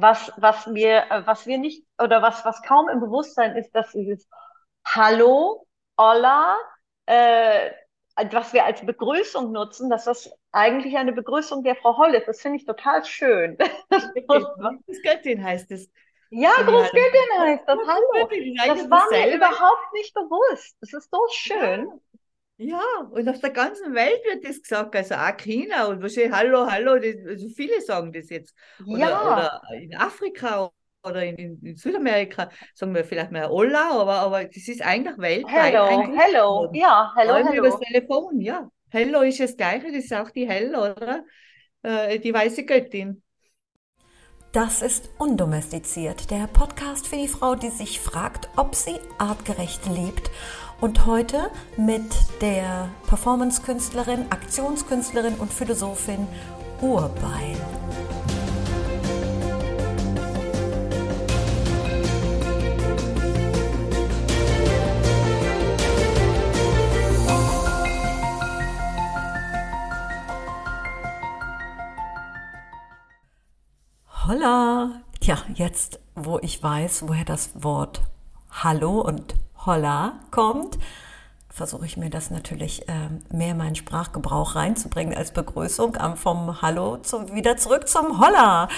was, was wir, äh, was wir nicht, oder was, was kaum im Bewusstsein ist, dass dieses Hallo, Hola, äh, was wir als Begrüßung nutzen, dass das eigentlich eine Begrüßung der Frau Holl ist. Das finde ich total schön. Göttin heißt es. Ja, Großgöttin heißt das. Hallo. Das war mir überhaupt nicht bewusst. Das ist so schön. Ja. und auf der ganzen Welt wird das gesagt, also auch China und wahrscheinlich Hallo, Hallo, das, also viele sagen das jetzt. Oder, ja. oder in Afrika oder in, in, Südamerika sagen wir vielleicht mal Hola, aber, aber das ist eigentlich weltweit. Hello, hello, ja, hello, hello. Über das Telefon, ja. Hello ist das Gleiche, das ist auch die Hell, oder? Äh, die weiße Göttin. Das ist Undomestiziert, der Podcast für die Frau, die sich fragt, ob sie artgerecht lebt. Und heute mit der Performance-Künstlerin, Aktionskünstlerin und Philosophin Urbein. Holla. Tja, jetzt, wo ich weiß, woher das Wort Hallo und Holla kommt, versuche ich mir das natürlich äh, mehr in meinen Sprachgebrauch reinzubringen als Begrüßung. vom Hallo zum, wieder zurück zum Holla.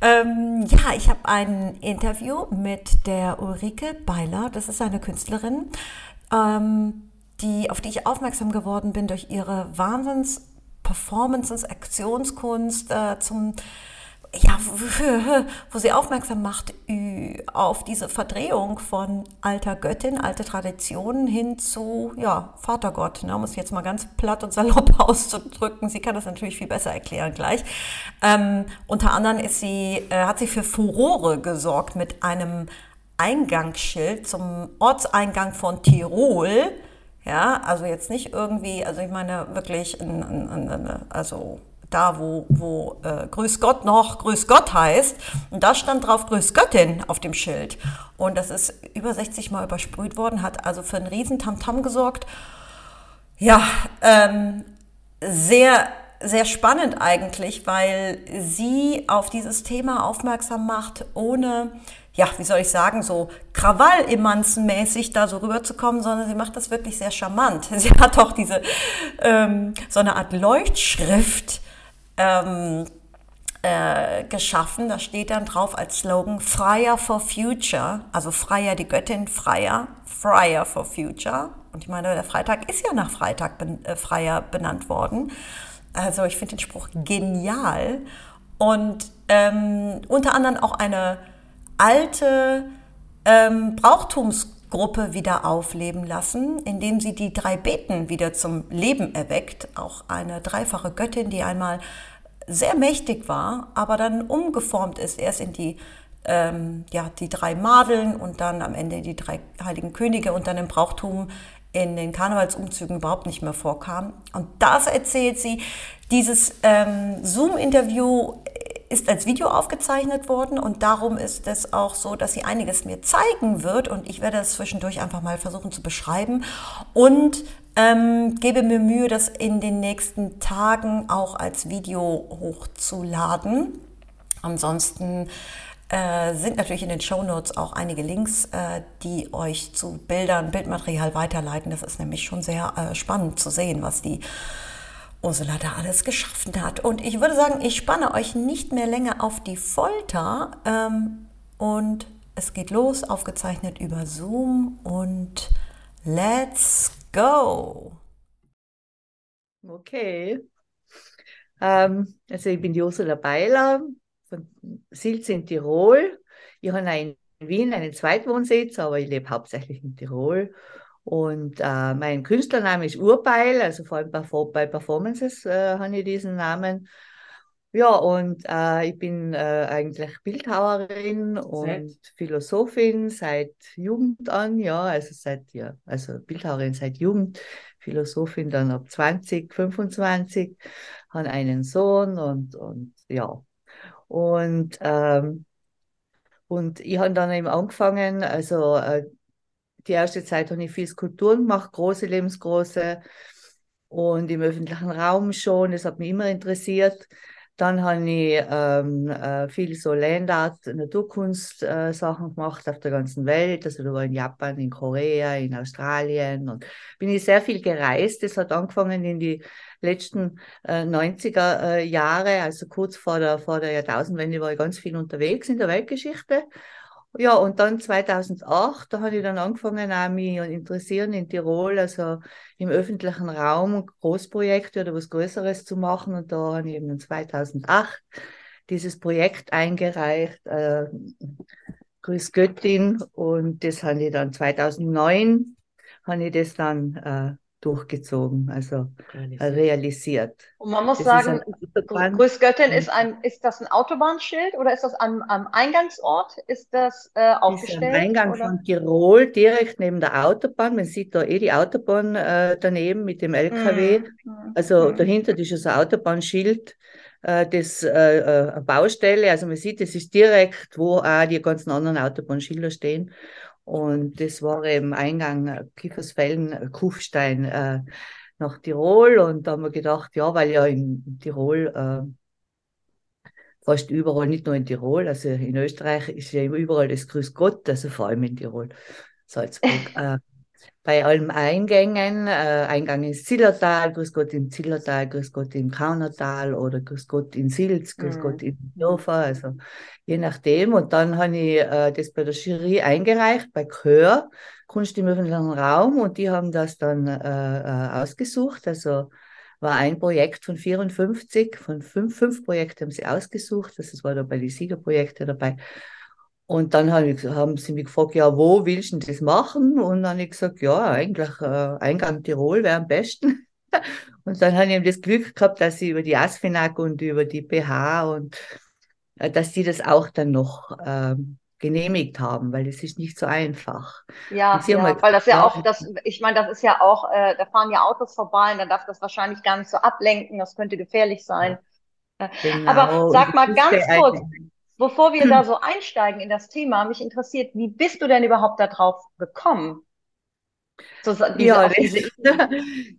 Ähm, ja, ich habe ein Interview mit der Ulrike Beiler. Das ist eine Künstlerin, ähm, die, auf die ich aufmerksam geworden bin durch ihre Wahnsinns-Performances, Aktionskunst äh, zum ja, wo sie aufmerksam macht auf diese Verdrehung von alter Göttin, alte Traditionen hin zu ja, Vatergott, ne, um es jetzt mal ganz platt und salopp auszudrücken. Sie kann das natürlich viel besser erklären gleich. Ähm, unter anderem ist sie, äh, hat sie für Furore gesorgt mit einem Eingangsschild zum Ortseingang von Tirol. Ja, also jetzt nicht irgendwie, also ich meine wirklich, also da wo, wo äh, Grüß Gott noch Grüß Gott heißt. Und da stand drauf Grüß Göttin auf dem Schild. Und das ist über 60 Mal übersprüht worden, hat also für einen riesen Tamtam gesorgt. Ja, ähm, sehr, sehr spannend eigentlich, weil sie auf dieses Thema aufmerksam macht, ohne, ja, wie soll ich sagen, so Krawall-Emanzen-mäßig da so rüberzukommen, sondern sie macht das wirklich sehr charmant. Sie hat auch diese, ähm, so eine Art Leuchtschrift, ähm, äh, geschaffen. Da steht dann drauf als Slogan Freier for Future, also Freier, die Göttin Freier, Freier for Future. Und ich meine, der Freitag ist ja nach Freitag ben, äh, Freier benannt worden. Also ich finde den Spruch genial. Und ähm, unter anderem auch eine alte ähm, Brauchtums Gruppe wieder aufleben lassen, indem sie die drei Beten wieder zum Leben erweckt. Auch eine dreifache Göttin, die einmal sehr mächtig war, aber dann umgeformt ist, erst in die, ähm, ja, die drei Madeln und dann am Ende die drei heiligen Könige und dann im Brauchtum in den Karnevalsumzügen überhaupt nicht mehr vorkam. Und das erzählt sie. Dieses ähm, Zoom-Interview ist als Video aufgezeichnet worden und darum ist es auch so, dass sie einiges mir zeigen wird und ich werde das zwischendurch einfach mal versuchen zu beschreiben und ähm, gebe mir Mühe, das in den nächsten Tagen auch als Video hochzuladen. Ansonsten äh, sind natürlich in den Show Notes auch einige Links, äh, die euch zu Bildern, Bildmaterial weiterleiten. Das ist nämlich schon sehr äh, spannend zu sehen, was die Ursula da alles geschaffen hat. Und ich würde sagen, ich spanne euch nicht mehr länger auf die Folter. Ähm, und es geht los, aufgezeichnet über Zoom. Und let's go! Okay. Ähm, also ich bin die Ursula Beiler von Silz in Tirol. Ich habe in Wien einen Zweitwohnsitz, aber ich lebe hauptsächlich in Tirol. Und äh, mein Künstlername ist Urbeil, also vor allem bei Performances äh, habe ich diesen Namen. Ja, und äh, ich bin äh, eigentlich Bildhauerin und seit? Philosophin seit Jugend an, ja, also seit, ja, also Bildhauerin seit Jugend, Philosophin dann ab 20, 25, habe einen Sohn und, und ja. Und, ähm, und ich habe dann eben angefangen, also äh, die erste Zeit habe ich viel Skulpturen gemacht, große, lebensgroße und im öffentlichen Raum schon. Das hat mich immer interessiert. Dann habe ich ähm, äh, viel so Landart, Naturkunst-Sachen äh, gemacht auf der ganzen Welt. Also da war in Japan, in Korea, in Australien und bin ich sehr viel gereist. Das hat angefangen in die letzten äh, 90er äh, Jahre, also kurz vor der, vor der Jahrtausendwende war ich ganz viel unterwegs in der Weltgeschichte ja, und dann 2008, da habe ich dann angefangen, auch mich interessieren in Tirol, also im öffentlichen Raum Großprojekte oder was Größeres zu machen. Und da habe ich eben 2008 dieses Projekt eingereicht, äh, Grüß Göttin. Und das habe ich dann 2009, habe ich das dann äh, durchgezogen, also realisiert. realisiert. Und man muss das sagen, Grüß Göttin ist ein, ist das ein Autobahnschild oder ist das am, am Eingangsort? Ist das äh, aufgestellt? Ist am Eingang oder? von Tirol, direkt neben der Autobahn. Man sieht da eh die Autobahn äh, daneben mit dem LKW. Mhm. Also mhm. dahinter ist das Autobahnschild äh, das äh, äh Baustelle. Also man sieht, es ist direkt, wo auch die ganzen anderen Autobahnschilder stehen. Und das war eben Eingang äh, Kiefersfelden, äh, Kufstein äh, nach Tirol. Und da haben wir gedacht, ja, weil ja in Tirol äh, fast überall, nicht nur in Tirol, also in Österreich ist ja überall das Grüß Gott, also vor allem in Tirol, Salzburg. äh, bei allen Eingängen, äh, Eingang ins Zillertal, Grüß Gott im Zillertal, Grüß Gott im Kaunertal oder Grüß Gott in Silz, Grüß mhm. Gott in Hannover, also je nachdem. Und dann habe ich äh, das bei der Jury eingereicht, bei Chör, Kunst im öffentlichen Raum, und die haben das dann äh, äh ausgesucht. Also war ein Projekt von 54, von fünf, fünf Projekte haben sie ausgesucht. Das war da bei den Siegerprojekten dabei. Und dann haben sie mich gefragt, ja, wo willst du das machen? Und dann habe ich gesagt, ja, eigentlich äh, Eingang Tirol wäre am besten. und dann habe ich eben das Glück gehabt, dass sie über die ASFINAG und über die PH und äh, dass die das auch dann noch ähm, genehmigt haben, weil es ist nicht so einfach. Ja, ja halt, weil das ja auch, das, ich meine, das ist ja auch, äh, da fahren ja Autos vorbei und dann darf das wahrscheinlich gar nicht so ablenken, das könnte gefährlich sein. Äh, genau. Aber sag mal ganz kurz, Bevor wir da so einsteigen in das Thema, mich interessiert, wie bist du denn überhaupt darauf gekommen? So, diese, ja, das,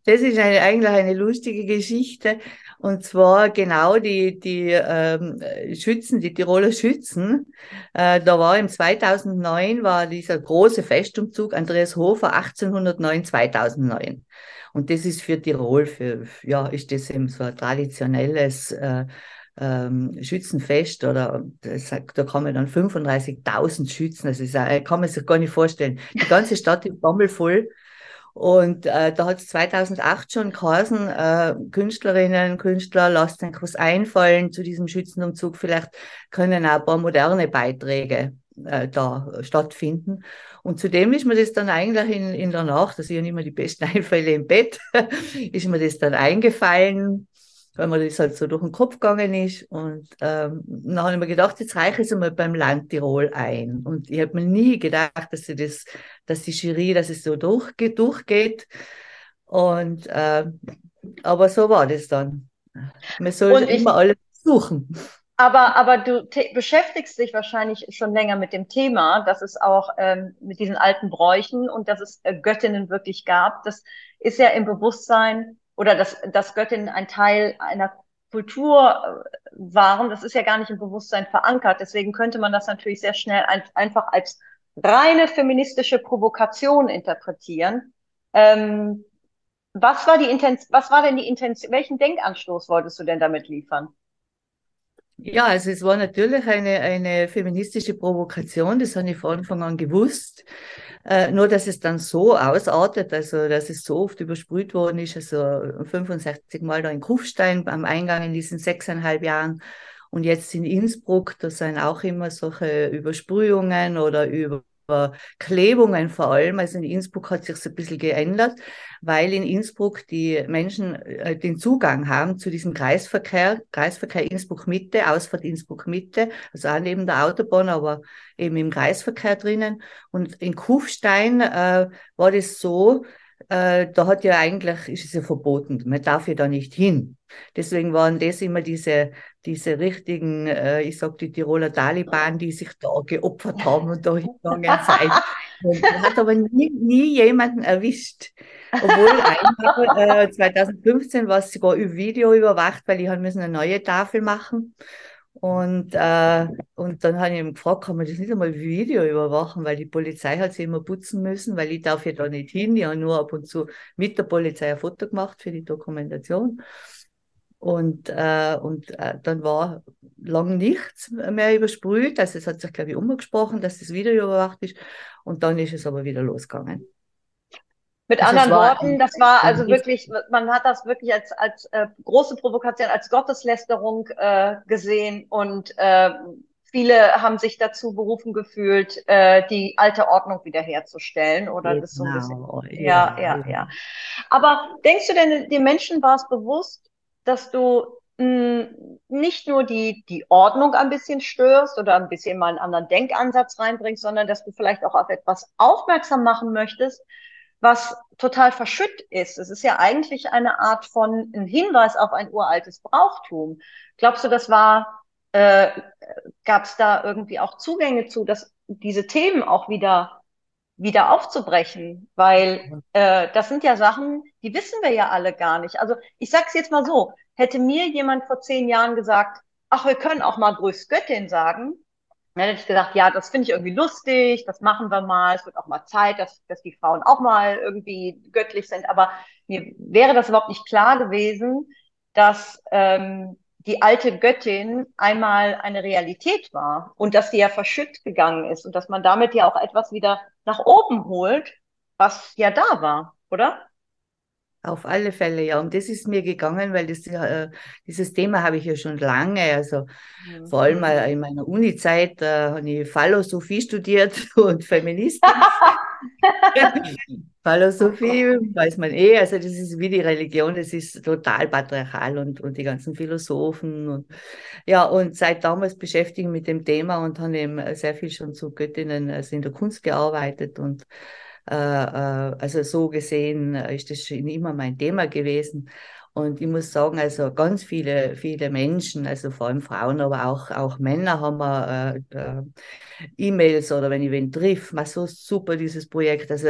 das, ist eine, eigentlich eine lustige Geschichte. Und zwar genau die, die ähm, Schützen, die Tiroler Schützen. Äh, da war im 2009 war dieser große Festumzug Andreas Hofer 1809, 2009. Und das ist für Tirol, für, ja, ist das eben so ein traditionelles äh, ähm, Schützenfest oder das, da kommen dann 35.000 Schützen, das ist, äh, kann man sich gar nicht vorstellen. Die ganze Stadt ist bommelvoll. Und äh, da hat es 2008 schon geheißen, äh, Künstlerinnen, Künstler, lasst euch was einfallen zu diesem Schützenumzug. Vielleicht können auch ein paar moderne Beiträge äh, da stattfinden. Und zudem ist mir das dann eigentlich in, in der Nacht, also ich habe immer die besten Einfälle im Bett, ist mir das dann eingefallen weil mir das halt so durch den Kopf gegangen ist. Und ähm, dann habe ich mir gedacht, jetzt reiche ich es einmal beim Land Tirol ein. Und ich habe mir nie gedacht, dass sie das, dass die Jury, dass es so durchgeht. durchgeht. Und äh, aber so war das dann. Man sollte immer alles suchen. Aber, aber du beschäftigst dich wahrscheinlich schon länger mit dem Thema, dass es auch ähm, mit diesen alten Bräuchen und dass es äh, Göttinnen wirklich gab. Das ist ja im Bewusstsein oder dass, dass Göttinnen ein Teil einer Kultur äh, waren, das ist ja gar nicht im Bewusstsein verankert. Deswegen könnte man das natürlich sehr schnell ein, einfach als reine feministische Provokation interpretieren. Ähm, was war die Intention, was war denn die Intention, welchen Denkanstoß wolltest du denn damit liefern? Ja, also es war natürlich eine, eine feministische Provokation, das habe ich von Anfang an gewusst. Äh, nur, dass es dann so ausartet, also dass es so oft übersprüht worden ist, also 65 Mal da in Kufstein am Eingang in diesen sechseinhalb Jahren und jetzt in Innsbruck, da sind auch immer solche Übersprühungen oder über Klebungen vor allem. Also in Innsbruck hat sich ein bisschen geändert, weil in Innsbruck die Menschen äh, den Zugang haben zu diesem Kreisverkehr, Kreisverkehr Innsbruck Mitte, Ausfahrt Innsbruck Mitte, also auch neben der Autobahn, aber eben im Kreisverkehr drinnen. Und in Kufstein äh, war das so, äh, da hat ja eigentlich, ist es ja verboten, man darf ja da nicht hin. Deswegen waren das immer diese, diese richtigen, äh, ich sag die Tiroler Taliban, die sich da geopfert haben und da hingegangen sind. Und hat aber nie, nie jemanden erwischt. Obwohl einmal, äh, 2015 war es sogar Video überwacht, weil ich müssen eine neue Tafel machen. Und, äh, und dann habe ich ihn gefragt, kann man das nicht einmal Video überwachen, weil die Polizei hat sie immer putzen müssen, weil ich darf ja da nicht hin. Ich habe nur ab und zu mit der Polizei ein Foto gemacht für die Dokumentation. Und, äh, und äh, dann war lang nichts mehr übersprüht. Also es hat sich, glaube ich, umgesprochen, dass das Video überwacht ist. Und dann ist es aber wieder losgegangen. Mit also anderen Worten, das war also wirklich, man hat das wirklich als, als äh, große Provokation, als Gotteslästerung äh, gesehen und äh, viele haben sich dazu berufen gefühlt, äh, die alte Ordnung wiederherzustellen oder genau. das so ein bisschen. Ja, ja, ja, ja. Aber denkst du denn, den Menschen war es bewusst, dass du mh, hm, nicht nur die, die Ordnung ein bisschen störst oder ein bisschen mal einen anderen Denkansatz reinbringst, sondern dass du vielleicht auch auf etwas aufmerksam machen möchtest, was total verschütt ist. Es ist ja eigentlich eine Art von ein Hinweis auf ein uraltes Brauchtum. Glaubst du, das war, äh, gab es da irgendwie auch Zugänge zu, dass diese Themen auch wieder wieder aufzubrechen, weil äh, das sind ja Sachen, die wissen wir ja alle gar nicht. Also ich sag's jetzt mal so: Hätte mir jemand vor zehn Jahren gesagt, ach, wir können auch mal Grüß Göttin sagen, dann hätte ich gesagt, ja, das finde ich irgendwie lustig, das machen wir mal, es wird auch mal Zeit, dass, dass die Frauen auch mal irgendwie göttlich sind. Aber mir wäre das überhaupt nicht klar gewesen, dass ähm, die alte Göttin einmal eine Realität war und dass die ja verschütt gegangen ist und dass man damit ja auch etwas wieder nach oben holt, was ja da war, oder? Auf alle Fälle, ja. Und das ist mir gegangen, weil das, äh, dieses Thema habe ich ja schon lange. Also mhm. vor allem äh, in meiner Uni-Zeit äh, habe ich Philosophie studiert und Feministik. Philosophie weiß man eh, also das ist wie die Religion, das ist total patriarchal und, und die ganzen Philosophen. Und, ja, und seit damals beschäftige ich mich mit dem Thema und habe eben sehr viel schon zu Göttinnen also in der Kunst gearbeitet und also so gesehen ist das schon immer mein Thema gewesen. Und ich muss sagen, also ganz viele, viele Menschen, also vor allem Frauen, aber auch, auch Männer haben wir äh, äh, E-Mails oder wenn ich wen triff, mal so super dieses Projekt. Also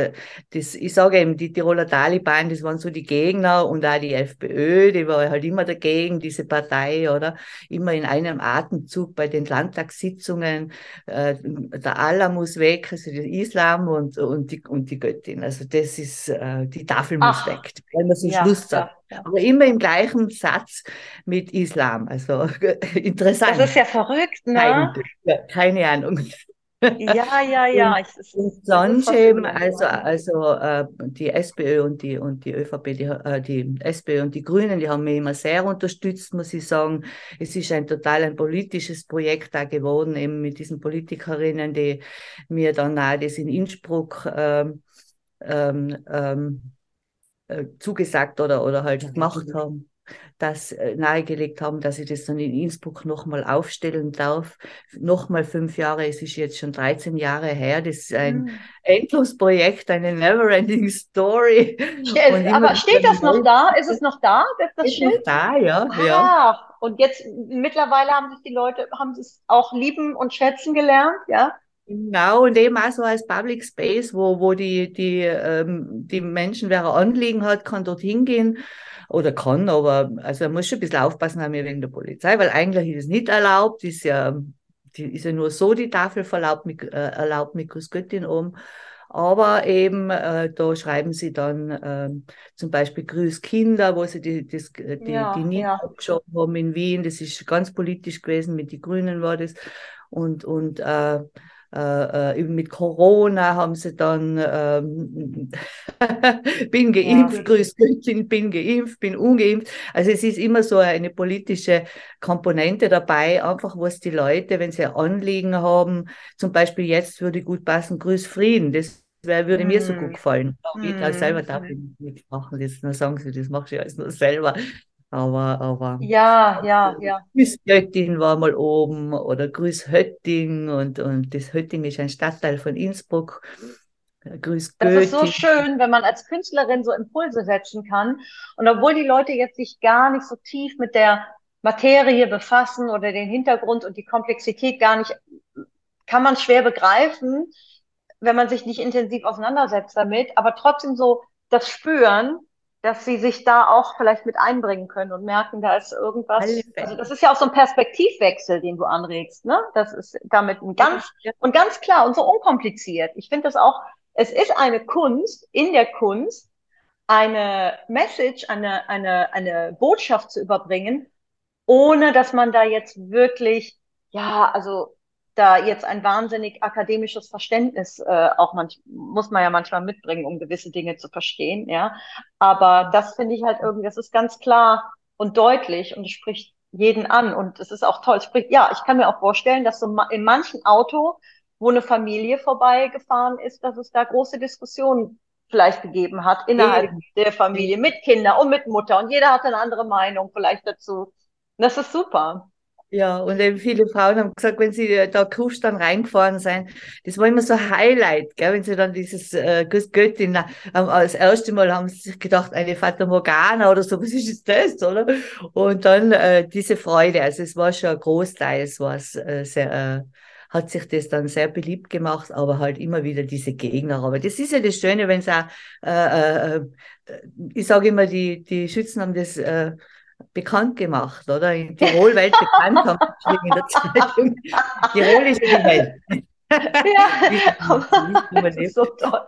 das, ich sage eben, die Tiroler Taliban, das waren so die Gegner und auch die FPÖ, die war halt immer dagegen, diese Partei, oder? Immer in einem Atemzug bei den Landtagssitzungen, äh, der Allah muss weg, also der Islam und, und, die, und die Göttin. Also das ist, äh, die Tafel muss Ach, weg, weil man so ja, Schluss sagt. Ja. Aber immer im gleichen Satz mit Islam. Also interessant. Das ist ja verrückt, ne? Keine, keine Ahnung. Ja, ja, ja. Und, sonst eben, also, also äh, die SPÖ und die, und die ÖVP, die, äh, die SPÖ und die Grünen, die haben mich immer sehr unterstützt, muss ich sagen. Es ist ein total ein politisches Projekt da geworden, eben mit diesen Politikerinnen, die mir dann nahe das in Innsbruck ähm, ähm, ähm, äh, zugesagt oder, oder halt gemacht haben, das äh, nahegelegt haben, dass ich das dann in Innsbruck nochmal aufstellen darf. Nochmal fünf Jahre, es ist jetzt schon 13 Jahre her, das ist ein mhm. Endlosprojekt, eine never-ending Story. Yes, aber steht das noch da? Ist es noch da, das, das ist Schild? Noch da, ja, ah, ja. Und jetzt mittlerweile haben sich die Leute, haben es auch lieben und schätzen gelernt, ja? Genau, und eben auch so als Public Space, wo, wo die, die, ähm, die Menschen, wer ein Anliegen hat, kann dort hingehen oder kann, aber also er muss schon ein bisschen aufpassen haben wir wegen der Polizei, weil eigentlich ist es nicht erlaubt, ist ja, die, ist ja nur so die Tafel verlaubt mit, äh, erlaubt mit Großgöttin oben. Aber eben, äh, da schreiben sie dann äh, zum Beispiel Grüß Kinder, wo sie die, das, die, ja, die Nina ja. haben in Wien. Das ist ganz politisch gewesen, mit den Grünen war das. Und, und äh, äh, äh mit Corona haben sie dann, ähm, bin geimpft, ja. grüß Göttin, bin geimpft, bin ungeimpft. Also es ist immer so eine politische Komponente dabei, einfach was die Leute, wenn sie ein Anliegen haben, zum Beispiel jetzt würde gut passen, grüß Frieden, das wär, würde mm. mir so gut mhm. gefallen. Mm. Ich mm. selber darf ich nicht machen, das nur sagen sie, das mache ich alles nur selber. Aber, aber. Ja, ja, ja. Grüßgöttin war mal oben oder Grüßhötting und, und das Hötting ist ein Stadtteil von Innsbruck. Grüß Das ist so schön, wenn man als Künstlerin so Impulse setzen kann. Und obwohl die Leute jetzt sich gar nicht so tief mit der Materie befassen oder den Hintergrund und die Komplexität gar nicht, kann man schwer begreifen, wenn man sich nicht intensiv auseinandersetzt damit, aber trotzdem so das Spüren, dass sie sich da auch vielleicht mit einbringen können und merken, da ist irgendwas. Also das ist ja auch so ein Perspektivwechsel, den du anregst, ne? Das ist damit ein ganz ja. und ganz klar und so unkompliziert. Ich finde das auch, es ist eine Kunst in der Kunst, eine Message, eine, eine, eine Botschaft zu überbringen, ohne dass man da jetzt wirklich, ja, also da jetzt ein wahnsinnig akademisches Verständnis äh, auch manch, muss man ja manchmal mitbringen, um gewisse Dinge zu verstehen, ja. Aber das finde ich halt irgendwie, das ist ganz klar und deutlich und es spricht jeden an und es ist auch toll. Es spricht, ja, ich kann mir auch vorstellen, dass so in manchen Auto, wo eine Familie vorbeigefahren ist, dass es da große Diskussionen vielleicht gegeben hat innerhalb Eben. der Familie mit Kindern und mit Mutter und jeder hat eine andere Meinung vielleicht dazu. Das ist super. Ja, und eben viele Frauen haben gesagt, wenn sie da Kusch dann reingefahren sind, das war immer so ein Highlight, gell? wenn sie dann dieses äh, Göttin, äh, als erste Mal haben sie sich gedacht, eine Fata Morgana oder so, was ist das, oder? Und dann äh, diese Freude, also es war schon ein Großteil, es war äh, sehr, äh, hat sich das dann sehr beliebt gemacht, aber halt immer wieder diese Gegner. Aber das ist ja das Schöne, wenn es auch, äh, äh, ich sage immer, die, die Schützen haben das äh, bekannt gemacht, oder? In Tirol Welt bekannt haben in der Zeitung. Tirol ist die Welt. ja, aber, so toll.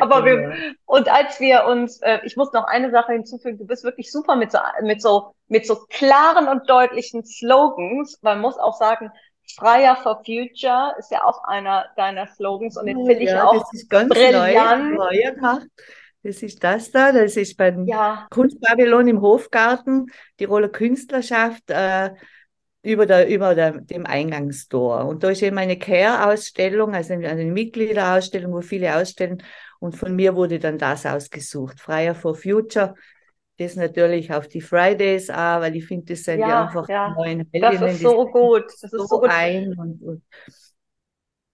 aber wir, und als wir uns, äh, ich muss noch eine Sache hinzufügen, du bist wirklich super mit so, mit so, mit so klaren und deutlichen Slogans. Man muss auch sagen, Freier for Future ist ja auch einer deiner Slogans und den finde ich ja, auch brillant. Neu, das ist das da, das ist beim ja. Kunstpavillon im Hofgarten, Tiroler Künstlerschaft, äh, über, der, über der, dem Eingangstor. Und da ist eben eine Care-Ausstellung, also eine Mitgliederausstellung, wo viele ausstellen. Und von mir wurde dann das ausgesucht, Freier for Future. Das natürlich auf die Fridays auch, weil ich finde, das sind ja, ja einfach ja. neuen Heldinnen. Das ist so gut. Das ist so gut. Ein und, und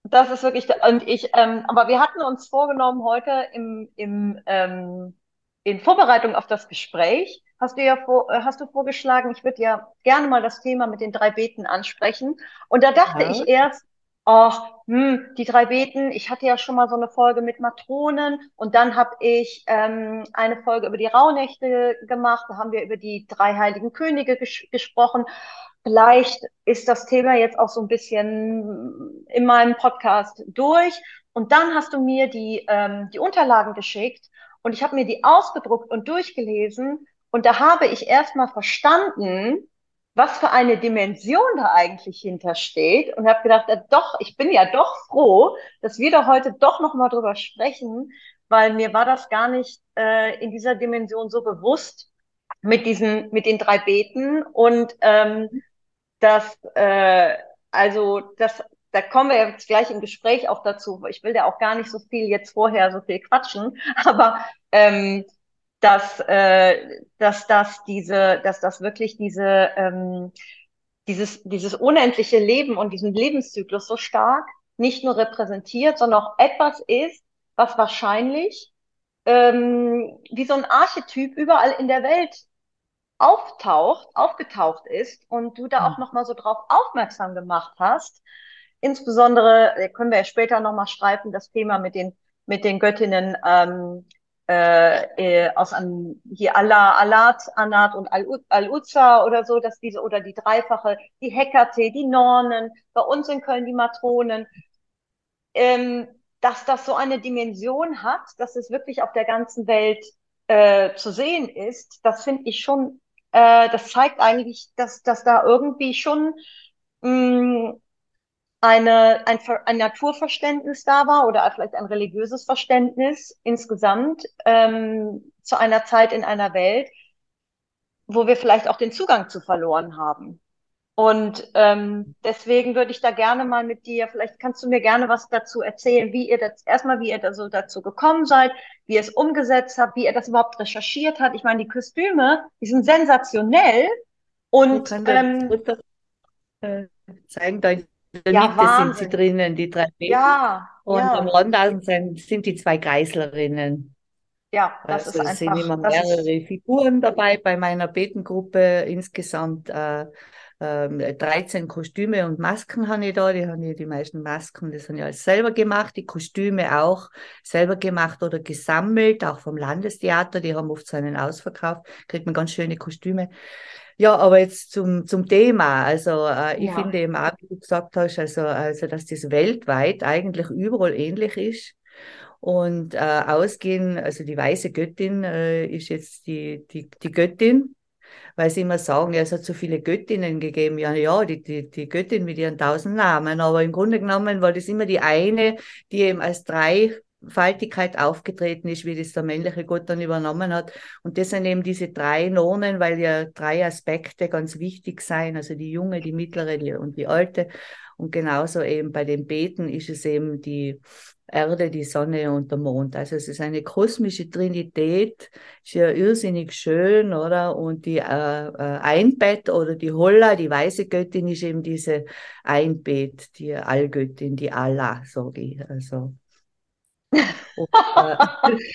das ist wirklich, und ich, ähm, aber wir hatten uns vorgenommen, heute im, im, ähm, in Vorbereitung auf das Gespräch, hast du ja vor, äh, hast du vorgeschlagen, ich würde ja gerne mal das Thema mit den drei Beten ansprechen. Und da dachte ja. ich erst, ach, hm, die drei Beten, ich hatte ja schon mal so eine Folge mit Matronen und dann habe ich ähm, eine Folge über die Rauhnächte gemacht, da haben wir über die drei heiligen Könige ges gesprochen. Vielleicht ist das Thema jetzt auch so ein bisschen in meinem Podcast durch. Und dann hast du mir die, ähm, die Unterlagen geschickt und ich habe mir die ausgedruckt und durchgelesen. Und da habe ich erstmal verstanden, was für eine Dimension da eigentlich hintersteht und habe gedacht, ja, doch, ich bin ja doch froh, dass wir da heute doch noch mal drüber sprechen, weil mir war das gar nicht äh, in dieser Dimension so bewusst mit diesen mit den drei Beten und ähm, dass, äh, also, das, da kommen wir jetzt gleich im Gespräch auch dazu. Ich will ja auch gar nicht so viel jetzt vorher so viel quatschen, aber ähm, dass, äh, dass das diese, dass das wirklich diese, ähm, dieses, dieses unendliche Leben und diesen Lebenszyklus so stark nicht nur repräsentiert, sondern auch etwas ist, was wahrscheinlich ähm, wie so ein Archetyp überall in der Welt auftaucht, aufgetaucht ist und du da auch hm. nochmal so drauf aufmerksam gemacht hast. Insbesondere, äh, können wir ja später nochmal streifen, das Thema mit den, mit den Göttinnen ähm, äh, äh, aus an, hier Allah, Alat, Anat und Al-Uzza oder so, dass diese, oder die dreifache, die Hekate, die Nornen, bei uns in Köln die Matronen, ähm, dass das so eine Dimension hat, dass es wirklich auf der ganzen Welt äh, zu sehen ist, das finde ich schon äh, das zeigt eigentlich, dass, dass da irgendwie schon mh, mm, eine, ein, ein Naturverständnis da war oder vielleicht ein religiöses Verständnis insgesamt ähm, zu einer Zeit in einer Welt, wo wir vielleicht auch den Zugang zu verloren haben. Und ähm, deswegen würde ich da gerne mal mit dir, vielleicht kannst du mir gerne was dazu erzählen, wie ihr das, erstmal, wie ihr da so dazu gekommen seid, wie ihr es umgesetzt habt, wie ihr das überhaupt recherchiert habt. Ich meine, die Kostüme, die sind sensationell und ähm, äh, zeigen da in der ja, Mitte Wahnsinn. sind sie drinnen, die drei Mädchen. Ja, und ja. am Rand sind, sind die zwei Geißlerinnen. Ja, das also ist einfach. Es sind immer mehrere Figuren dabei bei meiner Betengruppe insgesamt. Äh, 13 Kostüme und Masken habe ich da. Die haben ja die meisten Masken, das haben ja alles selber gemacht. Die Kostüme auch selber gemacht oder gesammelt, auch vom Landestheater. Die haben oft so einen Ausverkauf, kriegt man ganz schöne Kostüme. Ja, aber jetzt zum, zum Thema. Also äh, ich ja. finde eben auch, wie du gesagt hast, also, also dass das weltweit eigentlich überall ähnlich ist. Und äh, ausgehen, also die weiße Göttin äh, ist jetzt die, die, die Göttin, weil sie immer sagen, ja, es hat so viele Göttinnen gegeben. Ja, ja, die, die, die Göttin mit ihren tausend Namen. Aber im Grunde genommen war das immer die eine, die eben als Dreifaltigkeit aufgetreten ist, wie das der männliche Gott dann übernommen hat. Und das sind eben diese drei Nonen, weil ja drei Aspekte ganz wichtig sein, also die junge, die mittlere und die alte. Und genauso eben bei den Beten ist es eben die Erde, die Sonne und der Mond. Also es ist eine kosmische Trinität, ist ja irrsinnig schön, oder? Und die äh, äh, Einbett oder die Holla, die weiße Göttin, ist eben diese Einbett, die Allgöttin, die Allah, sage ich. Also. Und, äh,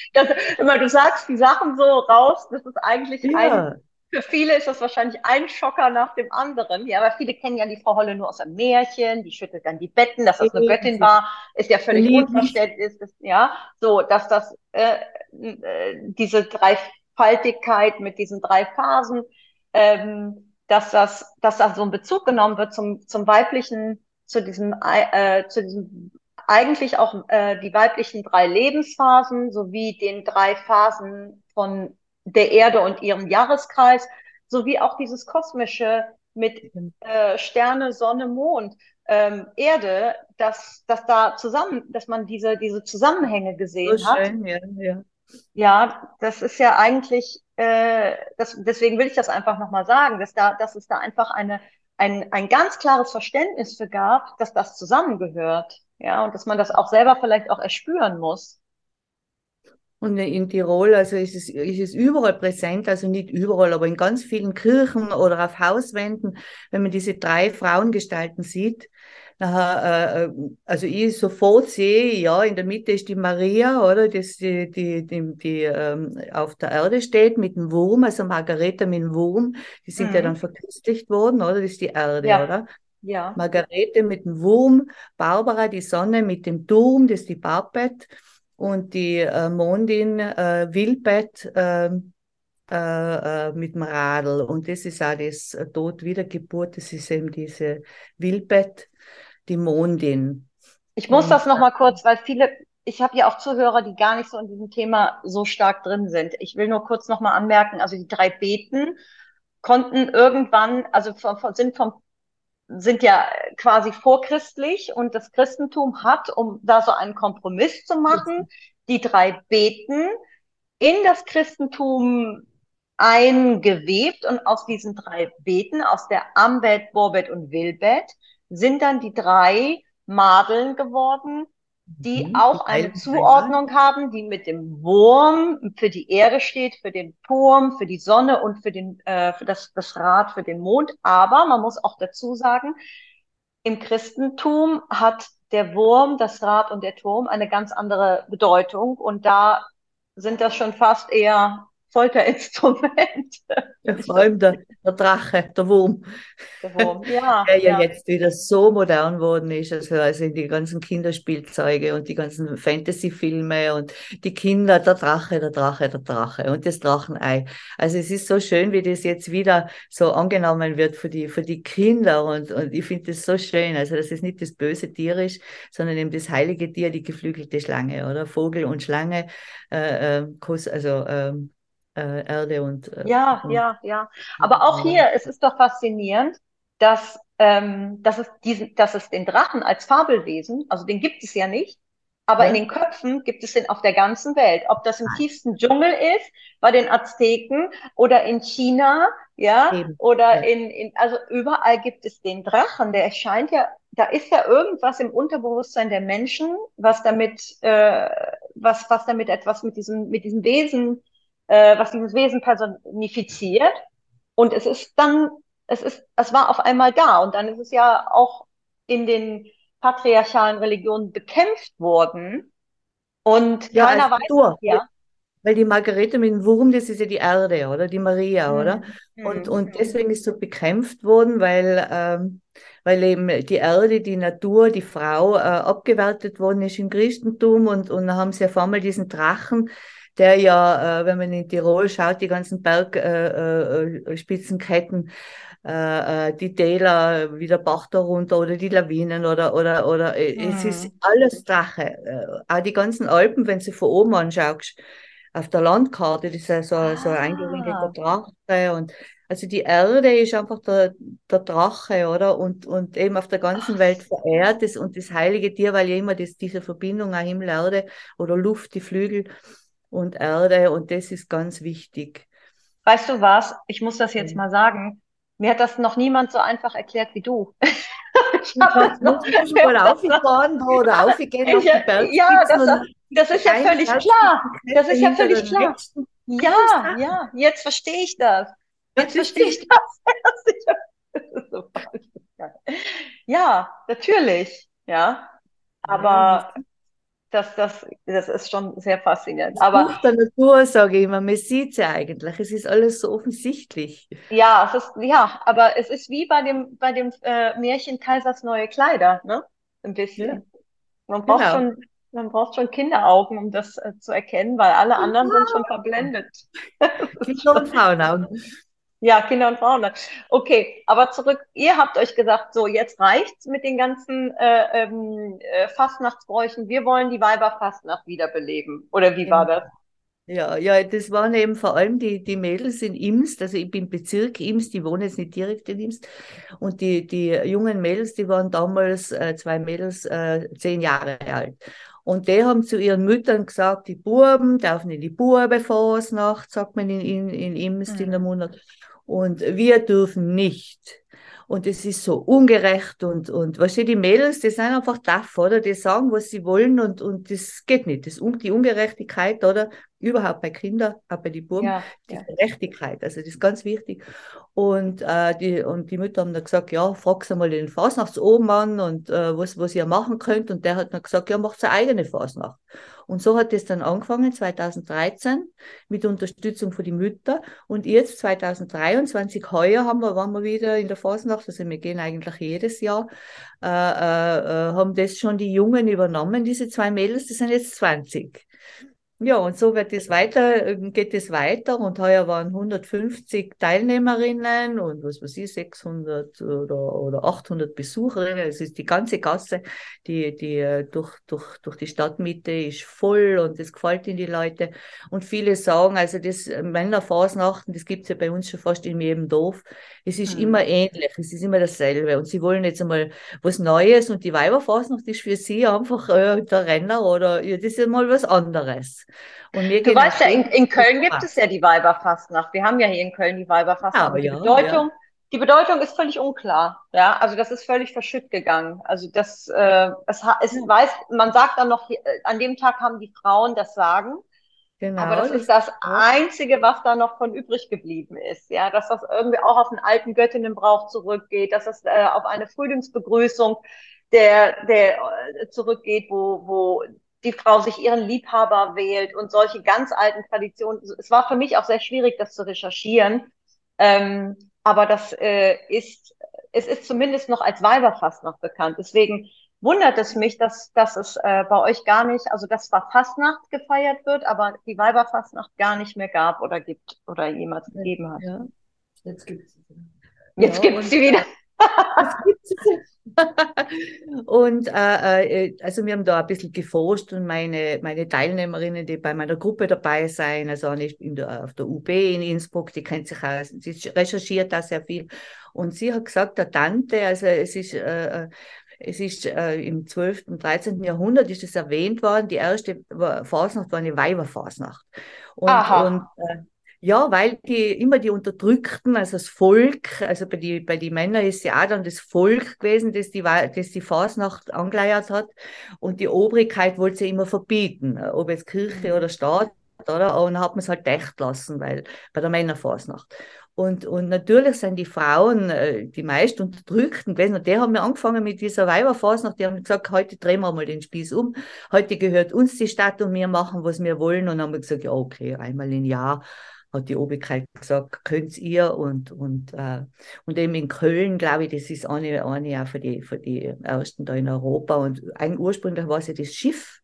das, immer du sagst die Sachen so raus, das ist eigentlich ja. ein für viele ist das wahrscheinlich ein Schocker nach dem anderen. Ja, aber viele kennen ja die Frau Holle nur aus einem Märchen, die schüttelt dann die Betten, dass das eine Göttin war, ist ja völlig unverständlich. Ist, ja, so, dass das, äh, äh, diese Dreifaltigkeit mit diesen drei Phasen, ähm, dass das, dass da so ein Bezug genommen wird zum, zum weiblichen, zu diesem, äh, zu diesem eigentlich auch äh, die weiblichen drei Lebensphasen sowie den drei Phasen von der Erde und ihrem Jahreskreis, sowie auch dieses kosmische mit äh, Sterne, Sonne, Mond, ähm, Erde, dass, dass da zusammen, dass man diese, diese Zusammenhänge gesehen so hat. Schön, ja, ja. ja, das ist ja eigentlich, äh, das, deswegen will ich das einfach nochmal sagen, dass, da, dass es da einfach eine, ein, ein ganz klares Verständnis für gab, dass das zusammengehört. Ja, und dass man das auch selber vielleicht auch erspüren muss. Und in Tirol, also ist es, ist es überall präsent, also nicht überall, aber in ganz vielen Kirchen oder auf Hauswänden, wenn man diese drei Frauengestalten sieht, nachher, äh, äh, also ich sofort sehe, ja, in der Mitte ist die Maria, oder, das, die, die, die, die ähm, auf der Erde steht mit dem Wurm, also Margareta mit dem Wurm, die sind mhm. ja dann verkünstlicht worden, oder, das ist die Erde, ja. oder? Ja. Margarete mit dem Wurm, Barbara, die Sonne mit dem Turm, das ist die Barbett, und die äh, Mondin äh, Wilbert ähm, äh, äh, mit dem Radl. Und das ist auch das äh, Tod Wiedergeburt, das ist eben diese Wilbert, die Mondin. Ich muss und, das nochmal kurz, weil viele, ich habe ja auch Zuhörer, die gar nicht so in diesem Thema so stark drin sind. Ich will nur kurz nochmal anmerken, also die drei Beten konnten irgendwann, also von, von, sind vom sind ja quasi vorchristlich und das Christentum hat, um da so einen Kompromiss zu machen, die drei Beten in das Christentum eingewebt und aus diesen drei Beten, aus der Ambet, Borbet und Wilbet, sind dann die drei Madeln geworden, die mhm, auch eine Zuordnung haben, die mit dem Wurm für die Erde steht, für den Turm, für die Sonne und für, den, äh, für das, das Rad, für den Mond. Aber man muss auch dazu sagen, im Christentum hat der Wurm, das Rad und der Turm eine ganz andere Bedeutung. Und da sind das schon fast eher Folterinstrument. Ja, vor allem der, der Drache, der Wurm. Der Wurm, ja. Der ja, ja, jetzt wieder so modern worden ist, also, also die ganzen Kinderspielzeuge und die ganzen Fantasy-Filme und die Kinder, der Drache, der Drache, der Drache und das Drachenei. Also es ist so schön, wie das jetzt wieder so angenommen wird für die, für die Kinder und, und ich finde das so schön. Also dass es nicht das böse Tier ist, sondern eben das heilige Tier, die geflügelte Schlange, oder? Vogel und Schlange, äh, äh, also äh, äh, Erde und. Äh, ja, und, ja, ja. Aber auch hier, es ist doch faszinierend, dass, ähm, dass, es diesen, dass es den Drachen als Fabelwesen, also den gibt es ja nicht, aber ja. in den Köpfen gibt es den auf der ganzen Welt. Ob das im Nein. tiefsten Dschungel ist, bei den Azteken oder in China, ja, Eben. oder ja. In, in, also überall gibt es den Drachen. Der erscheint ja, da ist ja irgendwas im Unterbewusstsein der Menschen, was damit, äh, was, was damit etwas mit diesem, mit diesem Wesen äh, was dieses Wesen personifiziert. Und es ist dann, es ist, es war auf einmal da. Und dann ist es ja auch in den patriarchalen Religionen bekämpft worden. Und ja, keiner weiß, durch. ja. weil die Margarete mit dem Wurm, das ist ja die Erde, oder? Die Maria, oder? Mhm. Und, Mhm. und deswegen ist so bekämpft worden, weil, ähm, weil eben die Erde, die Natur, die Frau äh, abgewertet worden ist im Christentum und, und dann haben sie auf einmal diesen Drachen, der ja, äh, wenn man in Tirol schaut, die ganzen Bergspitzenketten, äh, äh, Spitzenketten, äh, äh, die Täler, wie der Bach da runter oder die Lawinen oder, oder, oder äh, es ist Mhm. alles Drache. Äh, auch die ganzen Alpen, wenn du von oben anschaust, auf der Landkarte, das ist ja so, so ein eingewinkelter Ah. Drache und also die Erde ist einfach der, der Drache, oder? Und, und eben auf der ganzen Ach Welt verehrt das und das heilige Tier, weil ja immer das, diese Verbindung auch Himmel, Erde oder Luft, die Flügel und Erde und das ist ganz wichtig. Weißt du was? Ich muss das jetzt Ja. mal sagen. Mir hat das noch niemand so einfach erklärt wie du. Ich Du hab das noch, mir mal aufgefahren oder aufgehen auf die ja, ja, Bergspitzen das, das ist ja völlig klar. Das ist ja völlig klar. Ja, ja, jetzt verstehe ich das. Jetzt verstehe ich das. Ja, natürlich. Ja, aber das, das, das ist schon sehr faszinierend. Das Aber Buch der Natur, sage ich immer, man sieht es ja eigentlich. Es ist alles so offensichtlich. ja, es ist, ja, aber es ist wie bei dem, bei dem äh, Märchen Kaisers neue Kleider, ne? Ein bisschen. Man braucht Genau. schon, man braucht schon Kinderaugen, um das äh, zu erkennen, weil alle anderen sind schon verblendet. Kinder- und schon, Frauenaugen. Ja, Kinder und Frauen. Okay, aber zurück. Ihr habt euch gesagt, so, jetzt reicht's mit den ganzen äh, ähm, äh, Fastnachtsbräuchen. Wir wollen die Weiberfastnacht wiederbeleben. Oder wie war das? Ja, ja, das waren eben vor allem die, die Mädels in Imst, also ich bin Bezirk Imst, die wohnen jetzt nicht direkt in Imst. Und die, die jungen Mädels, die waren damals, äh, zwei Mädels, äh, zehn Jahre alt. Und die haben zu ihren Müttern gesagt, die Buben dürfen in die Bubenfasnacht, sagt man in, in, in Imst in der Mhm. Monat. Und wir dürfen nicht. Und es ist so ungerecht und, und weißt du, die Mädels, die sind einfach tough, oder? Die sagen, was sie wollen und, und das geht nicht. Das, die Ungerechtigkeit, oder? Überhaupt bei Kindern, auch bei den Buben, Ja, die ja. Gerechtigkeit, also das ist ganz wichtig. Und, äh, die, und die Mütter haben dann gesagt, ja, frag's einmal den Fasnachtsoben an und äh, was, was ihr machen könnt. Und der hat dann gesagt, ja, macht eine eigene Fasnacht. Und so hat es dann angefangen, 2013, mit Unterstützung von den Müttern. Und jetzt, 2023, heuer, haben wir, waren wir wieder in der Fasnacht, also wir gehen eigentlich jedes Jahr, äh, äh, äh, haben das schon die Jungen übernommen, diese zwei Mädels, die sind jetzt 20. Ja, und so wird es weiter, äh, geht es weiter. Und heuer waren 150 Teilnehmerinnen und was weiß ich, 600 oder, oder 800 Besucherinnen. Es ist die ganze Gasse, die, die äh, durch, durch, durch die Stadtmitte ist voll und das gefällt ihnen die Leute. Und viele sagen, also das äh, Männerfasnachten, das gibt's ja bei uns schon fast in jedem Dorf. Es ist Mhm. immer ähnlich, es ist immer dasselbe. Und sie wollen jetzt einmal was Neues und die Weiberfasnacht ist für sie einfach äh, der Renner oder ja, das ist mal was anderes. Und wir Du weißt ja, in, in Köln gibt es ja die Weiberfastnacht. Wir haben ja hier in Köln die Weiberfastnacht. Ja, Aber die ja, Bedeutung, die Bedeutung ist völlig unklar. Ja, also das ist völlig verschütt gegangen. Also das, äh, es, es weiß, man sagt dann noch, äh, an dem Tag haben die Frauen das Sagen. Genau, Aber das das ist das ja. Einzige, was da noch von übrig geblieben ist. Ja, dass das irgendwie auch auf einen alten Göttinnenbrauch zurückgeht, dass es äh, auf eine Frühlingsbegrüßung der, der äh, zurückgeht, wo, wo die Frau sich ihren Liebhaber wählt und solche ganz alten Traditionen. Es war für mich auch sehr schwierig, das zu recherchieren. Ähm, aber das äh, ist, es ist zumindest noch als Weiberfastnacht bekannt. Deswegen wundert es mich, dass, dass es äh, bei euch gar nicht, also dass zwar Fastnacht gefeiert wird, aber die Weiberfastnacht gar nicht mehr gab oder gibt oder jemals gegeben hat. Ja, jetzt gibt's sie. Jetzt Ja, gibt's und- sie wieder. Und äh, äh, also wir haben da ein bisschen geforscht und meine, meine Teilnehmerinnen, die bei meiner Gruppe dabei sein, also in der, auf der UB in Innsbruck, die kennt sich aus, sie recherchiert da sehr viel. Und sie hat gesagt, der Tante, also es ist, äh, äh, es ist äh, im 12., und 13. Jahrhundert ist es erwähnt worden, die erste Fasnacht war eine Weiberfasnacht. Und, Aha. und äh, ja, weil die immer die Unterdrückten, also das Volk, also bei die, bei die Männern ist ja auch dann das Volk gewesen, das die, das die Fasnacht angeleiert hat. Und die Obrigkeit wollte sie immer verbieten, ob jetzt Kirche Mhm. oder Staat. oder? Und hat man es halt dicht lassen, weil bei der Männerfasnacht. Und, und natürlich sind die Frauen äh, die meist unterdrückten gewesen. Und die haben wir angefangen mit dieser Weiberfasnacht. Die haben gesagt, heute drehen wir mal den Spieß um. Heute gehört uns die Stadt und wir machen, was wir wollen. Und dann haben wir gesagt, ja, okay, einmal im Jahr hat die Obrigkeit gesagt, könnt ihr und, und, äh, und eben in Köln, glaube ich, das ist eine, eine auch für die, für die ersten da in Europa und eigentlich ursprünglich war es ja das Schiff,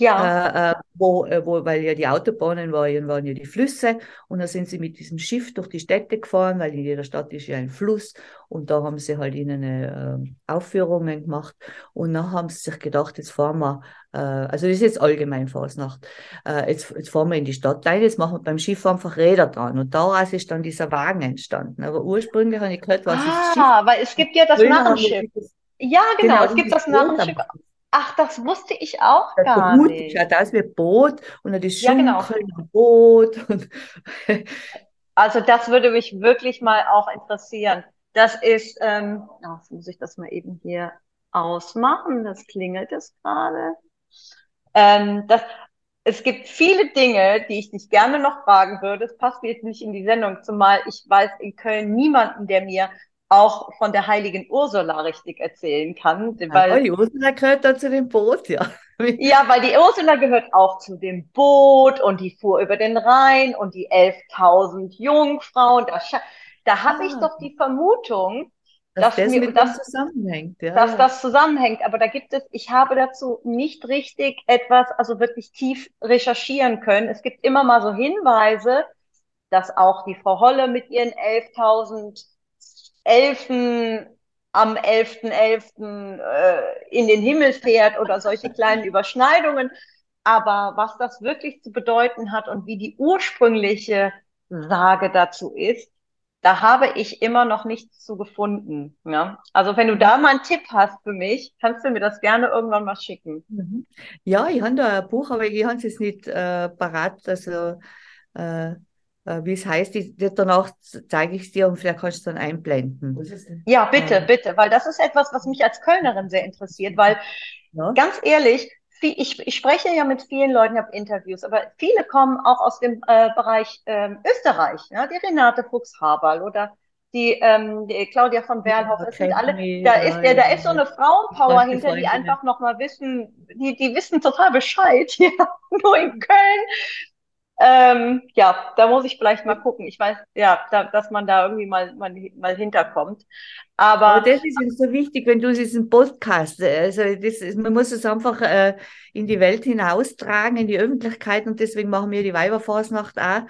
ja. Äh, äh, wo, äh, wo, weil ja die Autobahnen waren, waren ja die Flüsse und dann sind sie mit diesem Schiff durch die Städte gefahren, weil in jeder Stadt ist ja ein Fluss und da haben sie halt ihnen äh, Aufführungen gemacht und dann haben sie sich gedacht, jetzt fahren wir, äh, also das ist jetzt allgemein Fasnacht, äh, jetzt, jetzt fahren wir in die Stadt rein, jetzt machen wir beim Schiff einfach Räder dran und daraus ist dann dieser Wagen entstanden. Aber ursprünglich habe ich gehört, was ah, das Schiff. Ah, weil es gibt ja das Narrenschiff. Ja, genau, genau es gibt das Narrenschiff Ach, das wusste ich auch das gar Boot, nicht. Ja, da ist mir Boot und dann ist ja, genau. Boot. Also das würde mich wirklich mal auch interessieren. Das ist, ähm, oh, jetzt muss ich das mal eben hier ausmachen. Das klingelt es gerade. Ähm, das, es gibt viele Dinge, die ich dich gerne noch fragen würde. Es passt jetzt nicht in die Sendung, zumal ich weiß in Köln niemanden, der mir auch von der heiligen Ursula richtig erzählen kann. Weil, ja, die Ursula gehört da zu dem Boot, ja. Ja, weil die Ursula gehört auch zu dem Boot und die fuhr über den Rhein und die 11.000 Jungfrauen. Da, da habe ah. ich doch die Vermutung, dass, dass, mir, dass, zusammenhängt, ja. dass das zusammenhängt. Aber da gibt es, ich habe dazu nicht richtig etwas, also wirklich tief recherchieren können. Es gibt immer mal so Hinweise, dass auch die Frau Holle mit ihren 11.000 Elfen am 11.11. .11., äh, in den Himmel fährt oder solche kleinen Überschneidungen. Aber was das wirklich zu bedeuten hat und wie die ursprüngliche Sage dazu ist, da habe ich immer noch nichts zu gefunden. Ja? Also wenn du da mal einen Tipp hast für mich, kannst du mir das gerne irgendwann mal schicken. Mhm. Ja, ich habe da ein Buch, aber ich habe es jetzt nicht äh, parat. Also äh, wie es heißt, die, danach zeige ich es dir und vielleicht kannst du es dann einblenden. Ja, bitte, bitte, weil das ist etwas, was mich als Kölnerin sehr interessiert, weil ja. ganz ehrlich, ich, ich spreche ja mit vielen Leuten, ich habe Interviews, aber viele kommen auch aus dem äh, Bereich äh, Österreich, ja, die Renate Fuchs-Haberl oder die, ähm, die Claudia von Werlhoff, das sind alle, da ist, ja, da ist so eine Frauenpower hinter, die einfach nochmal wissen, die, die wissen total Bescheid, ja, nur in Köln ähm, ja, da muss ich vielleicht mal gucken. Ich weiß, ja, da, dass man da irgendwie mal, mal, mal hinterkommt. Aber, Aber das ist uns so wichtig, wenn du diesen Podcast, also das ist, man muss es einfach äh, in die Welt hinaustragen, in die Öffentlichkeit und deswegen machen wir die Weiberfasnacht auch.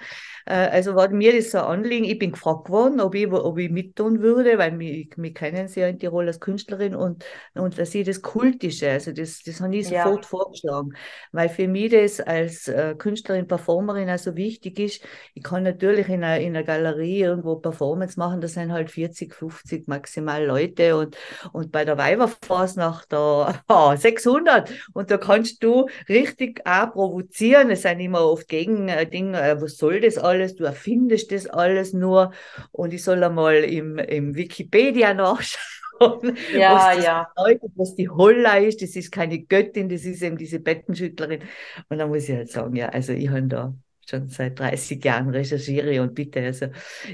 Äh, also war mir das so ein Anliegen. Ich bin gefragt worden, ob ich, ob ich mittun würde, weil wir, wir kennen sie ja in Tirol als Künstlerin und, und dass ich das Kultische, also das, das habe ich sofort ja. vorgeschlagen, weil für mich das als äh, Künstlerin, Performerin also wichtig ist. Ich kann natürlich in einer, in einer Galerie irgendwo Performance machen, das sind halt 40, 50 maximal Leute und, und bei der Weiberfasnacht da oh, 600 und da kannst du richtig auch provozieren. Es sind immer oft Gegen äh, Dinge, äh, was soll das alles? Du erfindest das alles nur und ich soll einmal im, im Wikipedia nachschauen. Ja, was ja. bedeutet, was die Holla ist, das ist keine Göttin, das ist eben diese Bettenschüttlerin. Und dann muss ich halt sagen, ja, also ich habe da schon seit 30 Jahren recherchiere und bitte, also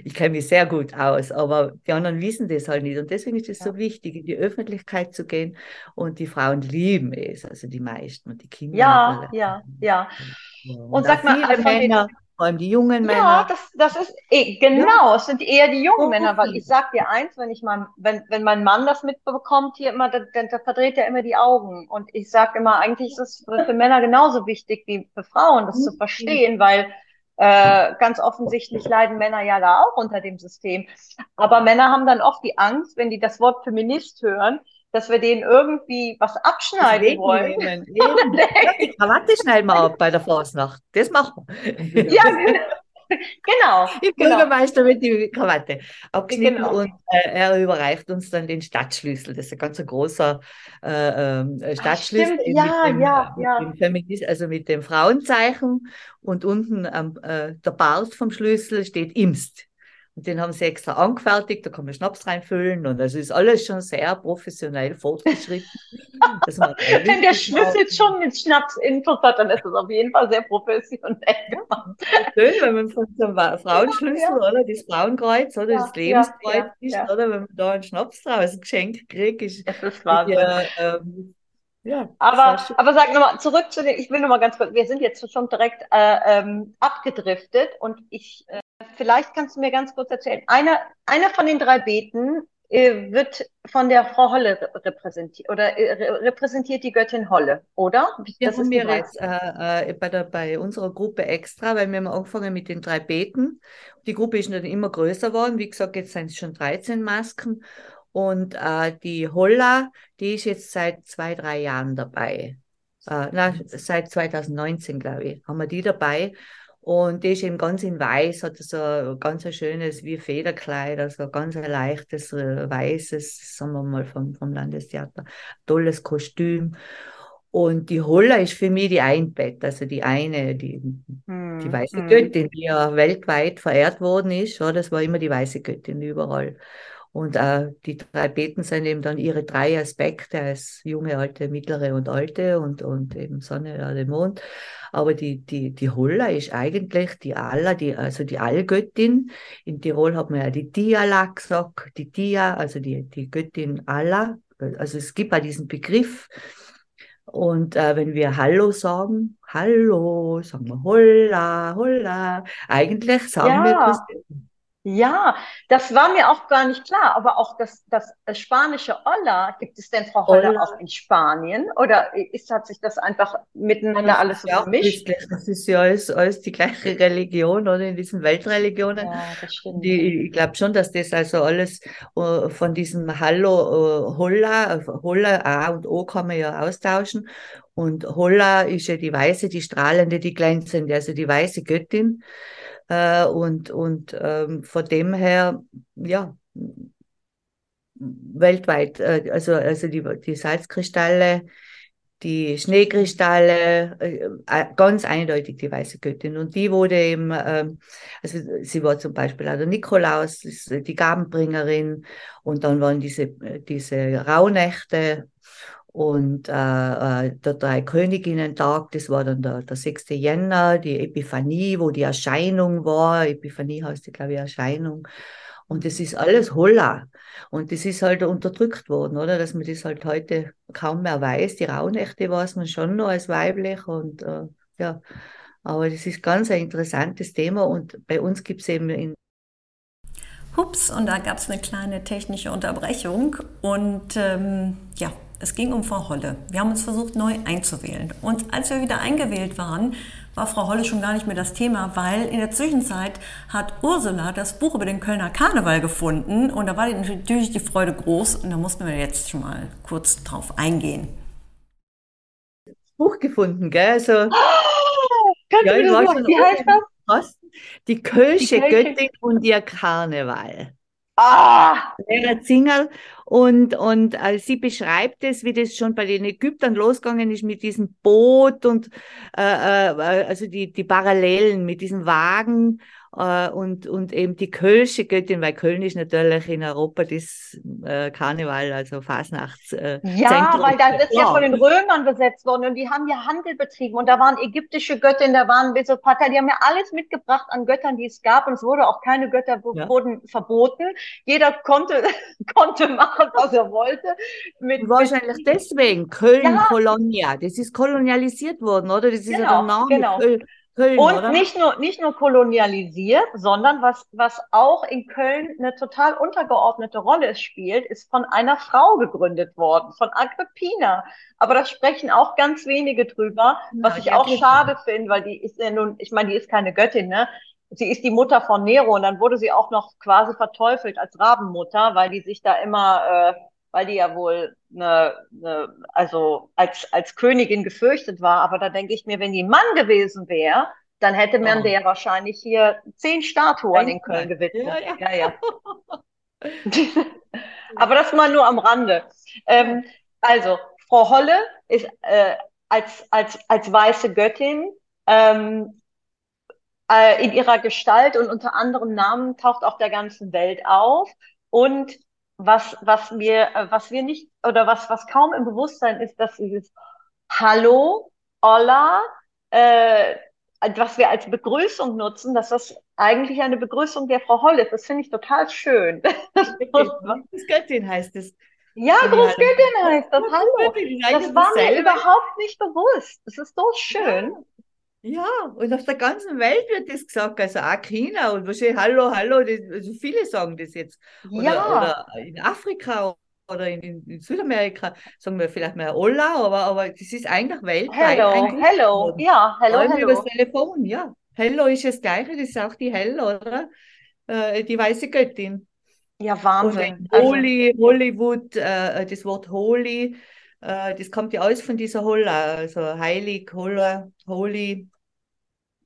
ich kenne mich sehr gut aus, aber die anderen wissen das halt nicht und deswegen ist es ja. so wichtig, in die Öffentlichkeit zu gehen und die Frauen lieben es, also die meisten und die Kinder. Ja, ja, ja. Und, und sag mal, viele Männer, vor allem die jungen Männer. Ja, das, das ist eh, genau, ja. es sind eher die jungen oh, Männer, weil ich sag dir eins, wenn ich mein, wenn, wenn mein Mann das mitbekommt hier immer, dann, dann verdreht er immer die Augen. Und ich sag immer, eigentlich ist es für, für Männer genauso wichtig wie für Frauen, das zu mhm. verstehen, weil äh, ganz offensichtlich leiden Männer ja da auch unter dem System. Aber Männer haben dann oft die Angst, wenn die das Wort Feminist hören, dass wir denen irgendwie was abschneiden wollen. Nehmen. die Krawatte schneiden wir ab bei der Fasnacht. Das machen wir. Ja, genau. Die genau. Bürgermeister mit die Krawatte abgeschnitten genau. und äh, er überreicht uns dann den Stadtschlüssel. Das ist ein ganz großer äh, äh, Stadtschlüssel. Ach, ja, dem, ja, ja. Mit dem also mit dem Frauenzeichen und unten ähm, äh, der Bart vom Schlüssel steht Imst. Und den haben sie extra angefertigt, da kann man Schnaps reinfüllen und das ist alles schon sehr professionell fortgeschritten. Wenn der Schlüssel schon mit Schnaps Intus hat, dann ist das auf jeden Fall sehr professionell gemacht. Schön, wenn man von so einem Frauenschlüssel, ja. oder das Frauenkreuz oder ja, das Lebenskreuz ja, ist, oder wenn man da einen Schnaps draus als Geschenk kriegt, ist, das ist Wahnsinn. Ähm, ja, aber, aber sag nochmal, zurück zu den, ich will nochmal ganz kurz, wir sind jetzt schon direkt äh, ähm, abgedriftet und ich, äh, vielleicht kannst du mir ganz kurz erzählen, einer, einer von den drei Beten äh, wird von der Frau Holle repräsentiert oder äh, repräsentiert die Göttin Holle, oder? Wir das haben wir jetzt äh, äh, bei, der, bei unserer Gruppe extra, weil wir haben angefangen mit den drei Beten. Die Gruppe ist dann immer größer geworden. Wie gesagt, jetzt sind es schon 13 Masken. Und äh, die Holla, die ist jetzt seit zwei, drei Jahren dabei. Äh, na, seit 2019, glaube ich, haben wir die dabei. Und die ist eben ganz in weiß, hat so ein ganz ein schönes wie Federkleid, also ganz ein leichtes, äh, weißes, sagen wir mal, vom, vom Landestheater, tolles Kostüm. Und die Holla ist für mich die Einbett, also die eine, die, hm, die weiße hm. Göttin, die ja weltweit verehrt worden ist. Ja, das war immer die weiße Göttin überall. Und äh, die drei Beten sind eben dann ihre drei Aspekte als junge, alte, mittlere und alte und, und eben Sonne, Erde, Mond. Aber die, die, die Holla ist eigentlich die Alla, die, also die Allgöttin. In Tirol hat man ja die Diala gesagt, die Dia, also die, die Göttin Alla. Also es gibt ja diesen Begriff. Und äh, wenn wir Hallo sagen, Hallo, sagen wir Holla, Holla. Eigentlich sagen ja. wir das ja, das war mir auch gar nicht klar, aber auch das, das spanische Olla, gibt es denn Frau Holler auch in Spanien oder ist, hat sich das einfach miteinander das alles so ja vermischt? Das ist ja alles, alles die gleiche Religion oder in diesen Weltreligionen. Ja, das stimmt. Die, ich glaube schon, dass das also alles uh, von diesem Hallo uh, Holla, Holla A und O kann man ja austauschen und Holla ist ja die weiße, die strahlende, die glänzende, also die weiße Göttin. Äh, und und ähm, von dem her, ja, weltweit, äh, also, also die, die Salzkristalle, die Schneekristalle, äh, äh, ganz eindeutig die weiße Göttin. Und die wurde eben, äh, also sie war zum Beispiel auch der Nikolaus, die Gabenbringerin, und dann waren diese, diese Rauhnächte und äh, äh, der Drei-Königinnen-Tag, das war dann der, der 6. Jänner, die Epiphanie, wo die Erscheinung war. Epiphanie heißt, glaube ich, Erscheinung. Und das ist alles Holla. Und das ist halt unterdrückt worden, oder? Dass man das halt heute kaum mehr weiß. Die Rauhnächte weiß man schon noch als weiblich und äh, ja. Aber das ist ganz ein interessantes Thema und bei uns gibt es eben in Hups, und da gab es eine kleine technische Unterbrechung. Und ähm, ja, es ging um Frau Holle. Wir haben uns versucht, neu einzuwählen. Und als wir wieder eingewählt waren, war Frau Holle schon gar nicht mehr das Thema, weil in der Zwischenzeit hat Ursula das Buch über den Kölner Karneval gefunden und da war natürlich die Freude groß und da mussten wir jetzt schon mal kurz drauf eingehen. Buch gefunden, gell? Also, oh, ja, ich war schon Wie heißt das? Die Kölsche Göttin und ihr Karneval. Ah! Lehrer Zingerl. Und, und äh, sie beschreibt es, wie das schon bei den Ägyptern losgegangen ist mit diesem Boot und äh, äh, also die, die Parallelen mit diesem Wagen äh, und, und eben die Kölsche Göttin, weil Köln ist natürlich in Europa das äh, Karneval, also Fasnachts. Äh, ja, Zentrum. weil das ist ja. ja von den Römern besetzt worden und die haben ja Handel betrieben und da waren ägyptische Göttinnen, da waren Mesopater, die haben ja alles mitgebracht an Göttern, die es gab und es wurde auch keine Götter ja. wurden verboten. Jeder konnte, konnte machen, was er wollte. Mit, Wahrscheinlich mit, deswegen Köln, ja. Kolonia, das ist kolonialisiert worden, oder? Das ist genau, ja der Name genau. Köln. Köln, und oder? nicht nur nicht nur kolonialisiert, sondern was was auch in Köln eine total untergeordnete Rolle spielt, ist von einer Frau gegründet worden, von Agrippina. Aber da sprechen auch ganz wenige drüber, ja, was ich auch schade finde, weil die ist ja nun, ich meine, die ist keine Göttin, ne? Sie ist die Mutter von Nero und dann wurde sie auch noch quasi verteufelt als Rabenmutter, weil die sich da immer äh, weil die ja wohl eine, eine, also als, als Königin gefürchtet war. Aber da denke ich mir, wenn die ein Mann gewesen wäre, dann hätte man oh. der wahrscheinlich hier zehn Statuen in Köln gewidmet. Ja, ja. ja, ja. Aber das mal nur am Rande. Ähm, also, Frau Holle ist äh, als, als, als weiße Göttin ähm, äh, in ihrer Gestalt und unter anderem Namen taucht auf der ganzen Welt auf. Und was, was wir, äh, was wir nicht, oder was, was kaum im Bewusstsein ist, dass dieses Hallo, Hola, äh, was wir als Begrüßung nutzen, dass das eigentlich eine Begrüßung der Frau Holl ist. Das finde ich total schön. Großgöttin heißt es. Ja, Großgöttin heißt das. Hallo. Das war mir überhaupt nicht bewusst. Das ist so schön. Ja. Und auf der ganzen Welt wird das gesagt, also auch China und wahrscheinlich Hallo, Hallo, das, also viele sagen das jetzt. Oder, ja. oder in Afrika oder in, in, Südamerika sagen wir vielleicht mal Hola, aber, aber das ist eigentlich weltweit. Hello, hello, ja, hello, hello. über das Telefon, ja. Hello ist das Gleiche, das ist auch die Hello, oder? Äh, die weiße Göttin. Ja, Wahnsinn. Und Holy, also, Hollywood, äh, das Wort Holy, äh, das kommt ja alles von dieser Holla, also heilig, Holla, Holy,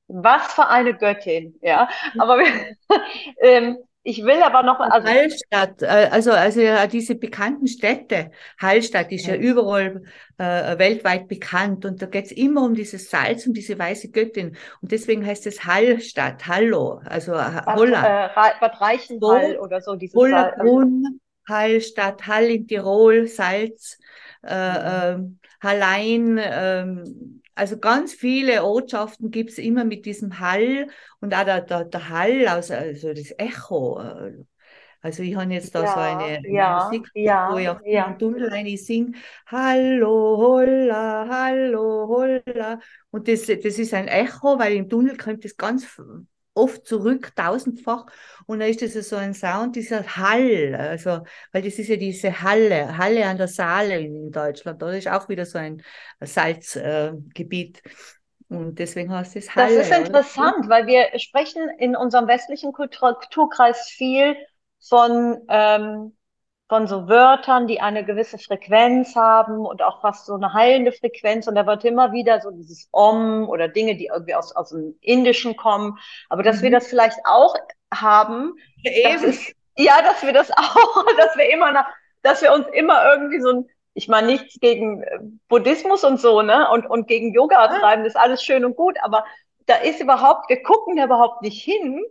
was für eine Göttin, ja. Aber ähm, ich will aber noch. Also, Hallstatt, äh, also, also ja, diese bekannten Städte, Hallstatt ist ja, ja überall äh, weltweit bekannt und da geht's immer um dieses Salz, um diese weiße Göttin. Und deswegen heißt es Hallstatt, Hallo, also Bad, Holland. Äh, Bad Reichenhall so, oder so. Hollerbrunn, Hallstatt, Hall in Tirol, Salz, äh, mhm. äh, Hallein, ähm, also ganz viele Ortschaften gibt es immer mit diesem Hall und auch der, der, der Hall, also, also das Echo. Also ich habe jetzt da ja, so eine, ja, Musik, ja, wo ich auf ja. Tunnel rein singe, Hallo, holla, hallo, holla. Und das, das ist ein Echo, weil im Tunnel kommt das ganz oft zurück, tausendfach. Und da ist das so ein Sound, dieser Hall. Also, weil das ist ja diese Halle, Halle an der Saale in, Deutschland. Da ist auch wieder so ein Salzgebiet. Äh, und deswegen heißt es Halle. Das ist interessant, oder? weil wir sprechen in unserem westlichen Kulturkreis viel von ähm, von so Wörtern, die eine gewisse Frequenz haben und auch fast so eine heilende Frequenz. Und da wird immer wieder so dieses Om oder Dinge, die irgendwie aus, aus dem Indischen kommen. Aber dass mhm. wir das vielleicht auch haben, ja, das ist, ja, dass wir das auch, dass wir immer nach, dass wir uns immer irgendwie so ein, ich meine nichts gegen äh, Buddhismus und so, ne, und, und gegen Yoga treiben, das ist alles schön und gut, aber da ist überhaupt, wir gucken da überhaupt nicht hin,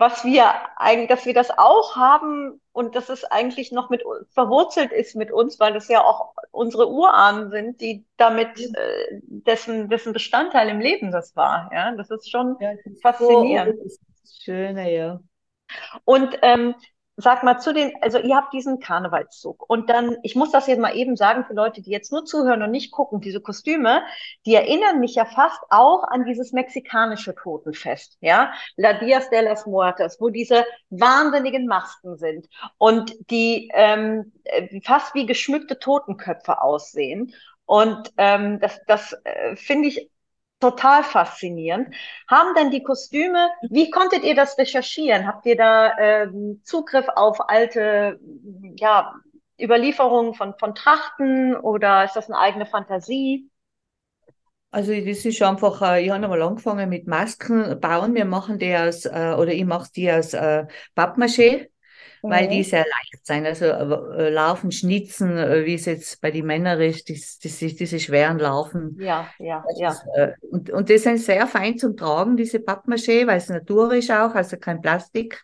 was wir eigentlich, dass wir das auch haben und dass es eigentlich noch mit verwurzelt ist mit uns, weil das ja auch unsere Urahnen sind, die damit äh, dessen, dessen Bestandteil im Leben das war. Ja, das ist schon ja, das faszinierend. das ist schöne, ja. Und ähm, sag mal zu den, also ihr habt diesen Karnevalszug und dann, ich muss das jetzt mal eben sagen für Leute, die jetzt nur zuhören und nicht gucken, diese Kostüme, die erinnern mich ja fast auch an dieses mexikanische Totenfest, ja, La Dias de las Muertas, wo diese wahnsinnigen Masken sind und die ähm, fast wie geschmückte Totenköpfe aussehen. Und ähm, das, das äh, finde ich total faszinierend. Haben denn die Kostüme, wie konntet ihr das recherchieren? Habt ihr da ähm, Zugriff auf alte ja, Überlieferungen von, von Trachten oder ist das eine eigene Fantasie? Also das ist einfach, äh, ich habe einmal angefangen mit Masken bauen. Wir machen die aus, äh, oder ich mache die aus äh, Pappmaché weil die mhm. sehr leicht sein. Also äh, Laufen, Schnitzen, äh, wie es jetzt bei den Männern ist, das, das ist diese schweren Laufen. Ja, ja, ja. Ist, äh, und, und das sind sehr fein zum Tragen, diese Pappmaché, weil es Natur ist auch, also kein Plastik.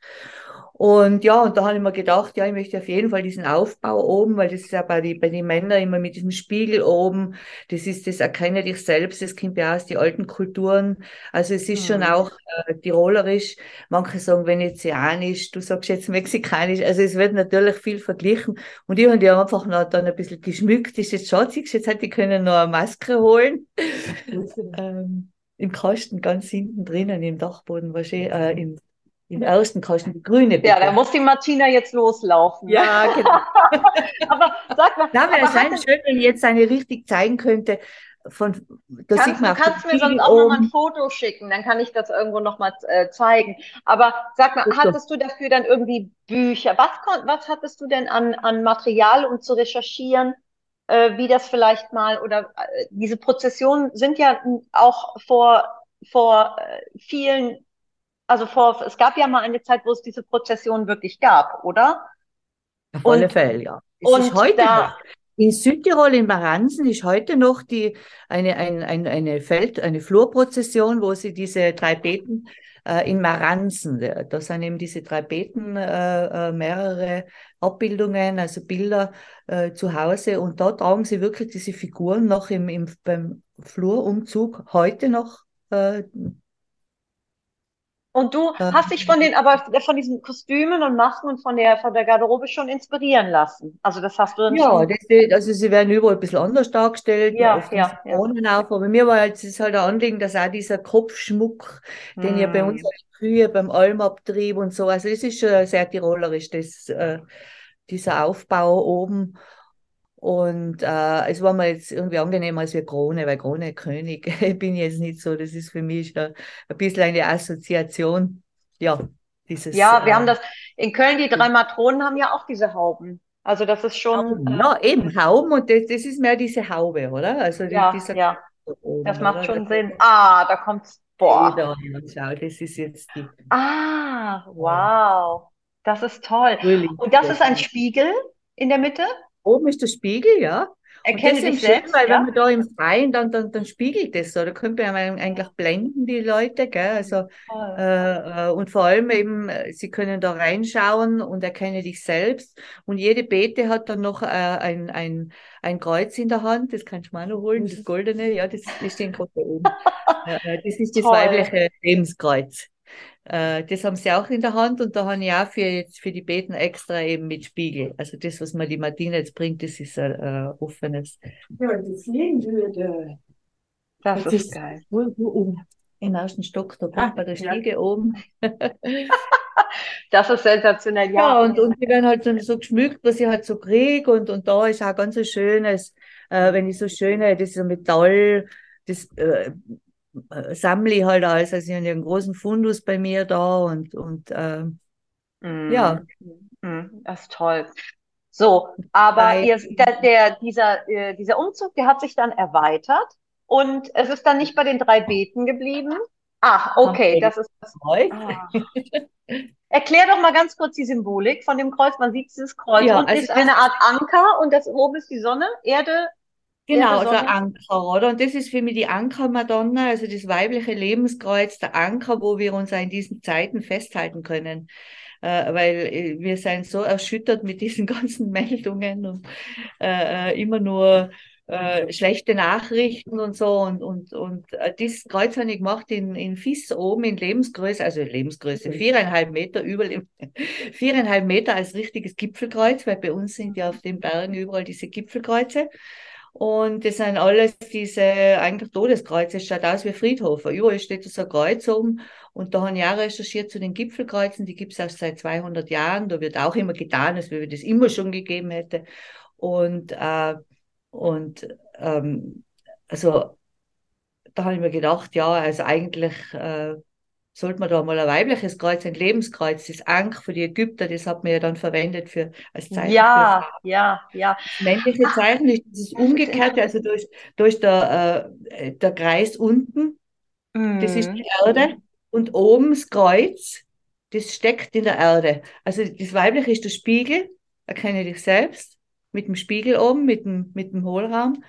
Und ja, und da habe ich mir gedacht, ja, ich möchte auf jeden Fall diesen Aufbau oben, weil das ist ja bei, die, bei den Männern immer mit diesem Spiegel oben, das ist das Erkenne dich selbst, das kommt ja aus den alten Kulturen. Also es ist mhm. schon auch äh, tirolerisch, manche sagen venezianisch, du sagst jetzt mexikanisch, also es wird natürlich viel verglichen. Und ich habe die einfach noch dann ein bisschen geschmückt, ist jetzt schatzig, jetzt hätte ich können noch eine Maske holen. ähm, Im Kasten ganz hinten drinnen, im Dachboden, wahrscheinlich, äh, im im ersten Kasten die grüne Bitte. Ja, da muss die Martina jetzt loslaufen. Ja, genau. aber sag mal. Da wäre es schön, wenn ich jetzt eine richtig zeigen könnte. Von, das kannst, du kannst mir sonst auch oben. noch mal ein Foto schicken, dann kann ich das irgendwo noch mal äh, zeigen. Aber sag mal, hattest du dafür dann irgendwie Bücher? Was, was hattest du denn an, an Material, um zu recherchieren, äh, wie das vielleicht mal oder äh, diese Prozessionen sind ja auch vor vor äh, vielen also vor, es gab ja mal eine Zeit, wo es diese Prozession wirklich gab, oder? Auf alle Fälle, ja. Es und heute da, noch. In Südtirol, in Baransen, ist heute noch die, eine, ein, ein, eine Feld-, eine Flurprozession, wo sie diese drei Beten äh, in Maranzen. Da sind eben diese drei Beten, äh, äh, mehrere Abbildungen, also Bilder äh, zu Hause. Und da tragen sie wirklich diese Figuren noch im, im, beim Flurumzug heute noch äh, und du hast dich von den, aber von diesen Kostümen und Masken und von der, von der Garderobe schon inspirieren lassen. Also das hast du dann ja, schon. Das, also sie werden überall ein bisschen anders dargestellt. Ja, ja, ja. Auf. Aber mir war jetzt ist halt ein Anliegen, dass auch dieser Kopfschmuck, mm. den ja bei uns früher beim Almabtrieb und so, also das ist schon sehr tirolerisch, das, äh, dieser Aufbau oben. Und äh, es war mir jetzt irgendwie angenehmer als wie Krone, weil Krone König bin ich jetzt nicht so. Das ist für mich schon ein bisschen eine Assoziation. Ja, dieses. Ja, wir äh, haben das in Köln, die drei Matronen haben ja auch diese Hauben. Also das ist schon. Äh, ja, eben Hauben und das, das ist mehr diese Haube, oder? Also ja, dieser ja. Oben, das macht oder? schon Sinn. Ah, da kommt's. Boah. Da, schau, das ist jetzt die. Ah, wow. Das ist toll. Und das ist ein Spiegel in der Mitte? Oben ist der Spiegel, ja. Erkenne dich selbst, weil ja? wenn man da im Freien, dann, dann, dann spiegelt das so. Da könnte man eigentlich blenden, die Leute, gell? Also, äh, äh, und vor allem eben, sie können da reinschauen und erkenne dich selbst. Und jede Bete hat dann noch äh, ein, ein, ein Kreuz in der Hand, das kannst du mal noch holen, das goldene, ja, das, das steht gerade oben. Äh, das ist das Toll. weibliche Lebenskreuz. Äh, das haben sie auch in der Hand und da habe ich auch für, jetzt für die Beten extra eben mit Spiegel. Also das, was mir die Martina jetzt bringt, das ist ein äh, offenes. Ja, das sehen würde. Das, das ist, ist geil. Wo, wo oben? Im ersten Stock, da ah, bei der Stiege ja. oben. das ist sensationell, ja. Ja, und, und die werden halt so, so geschmückt, was ich halt so kriege und, und da ist auch ganz so schönes, äh, wenn ich so schöne, das ist so Metall, das äh, äh, sammle ich halt alles. Also ich habe einen großen Fundus bei mir da und, und äh, mm. ja. Mm, das ist toll. So, aber ihr, der, der, dieser, äh, dieser Umzug, der hat sich dann erweitert und es ist dann nicht bei den drei Beten geblieben. Ach, okay, das ist das. Ah. Erklär doch mal ganz kurz die Symbolik von dem Kreuz. Man sieht dieses Kreuz ja, und also ist eine Art Anker und das oben ist die Sonne, Erde, Genau, der Anker, oder? Und das ist für mich die Anker-Madonna, also das weibliche Lebenskreuz, der Anker, wo wir uns in diesen Zeiten festhalten können. Äh, weil äh, wir sind so erschüttert mit diesen ganzen Meldungen und äh, äh, immer nur äh, schlechte Nachrichten und so. Und, und, und äh, das Kreuz habe ich gemacht in, in Fiss oben in Lebensgröße, also Lebensgröße, viereinhalb Meter über viereinhalb Meter als richtiges Gipfelkreuz, weil bei uns sind ja auf den Bergen überall diese Gipfelkreuze. Und das sind alles diese eigentlich Todeskreuze. Es schaut aus wie Friedhofer. Überall steht so ein Kreuz oben. Und da habe ich auch recherchiert zu den Gipfelkreuzen. Die gibt es erst seit 200 Jahren. Da wird auch immer getan, als wenn das immer schon gegeben hätte. Und, äh, und ähm, also da habe ich mir gedacht, ja, also eigentlich äh, sollte man da mal ein weibliches Kreuz, ein Lebenskreuz, das Ankh für die Ägypter, das hat man ja dann verwendet für, als Zeichen. Ja, ja, ja. Das männliche Zeichen ist das umgekehrte, also durch, durch der, äh, der Kreis unten, mm. das ist die mhm. Erde, und oben das Kreuz, das steckt in der Erde. Also das weibliche ist der Spiegel, erkenne dich selbst, mit dem Spiegel oben, mit dem, mit dem Hohlraum,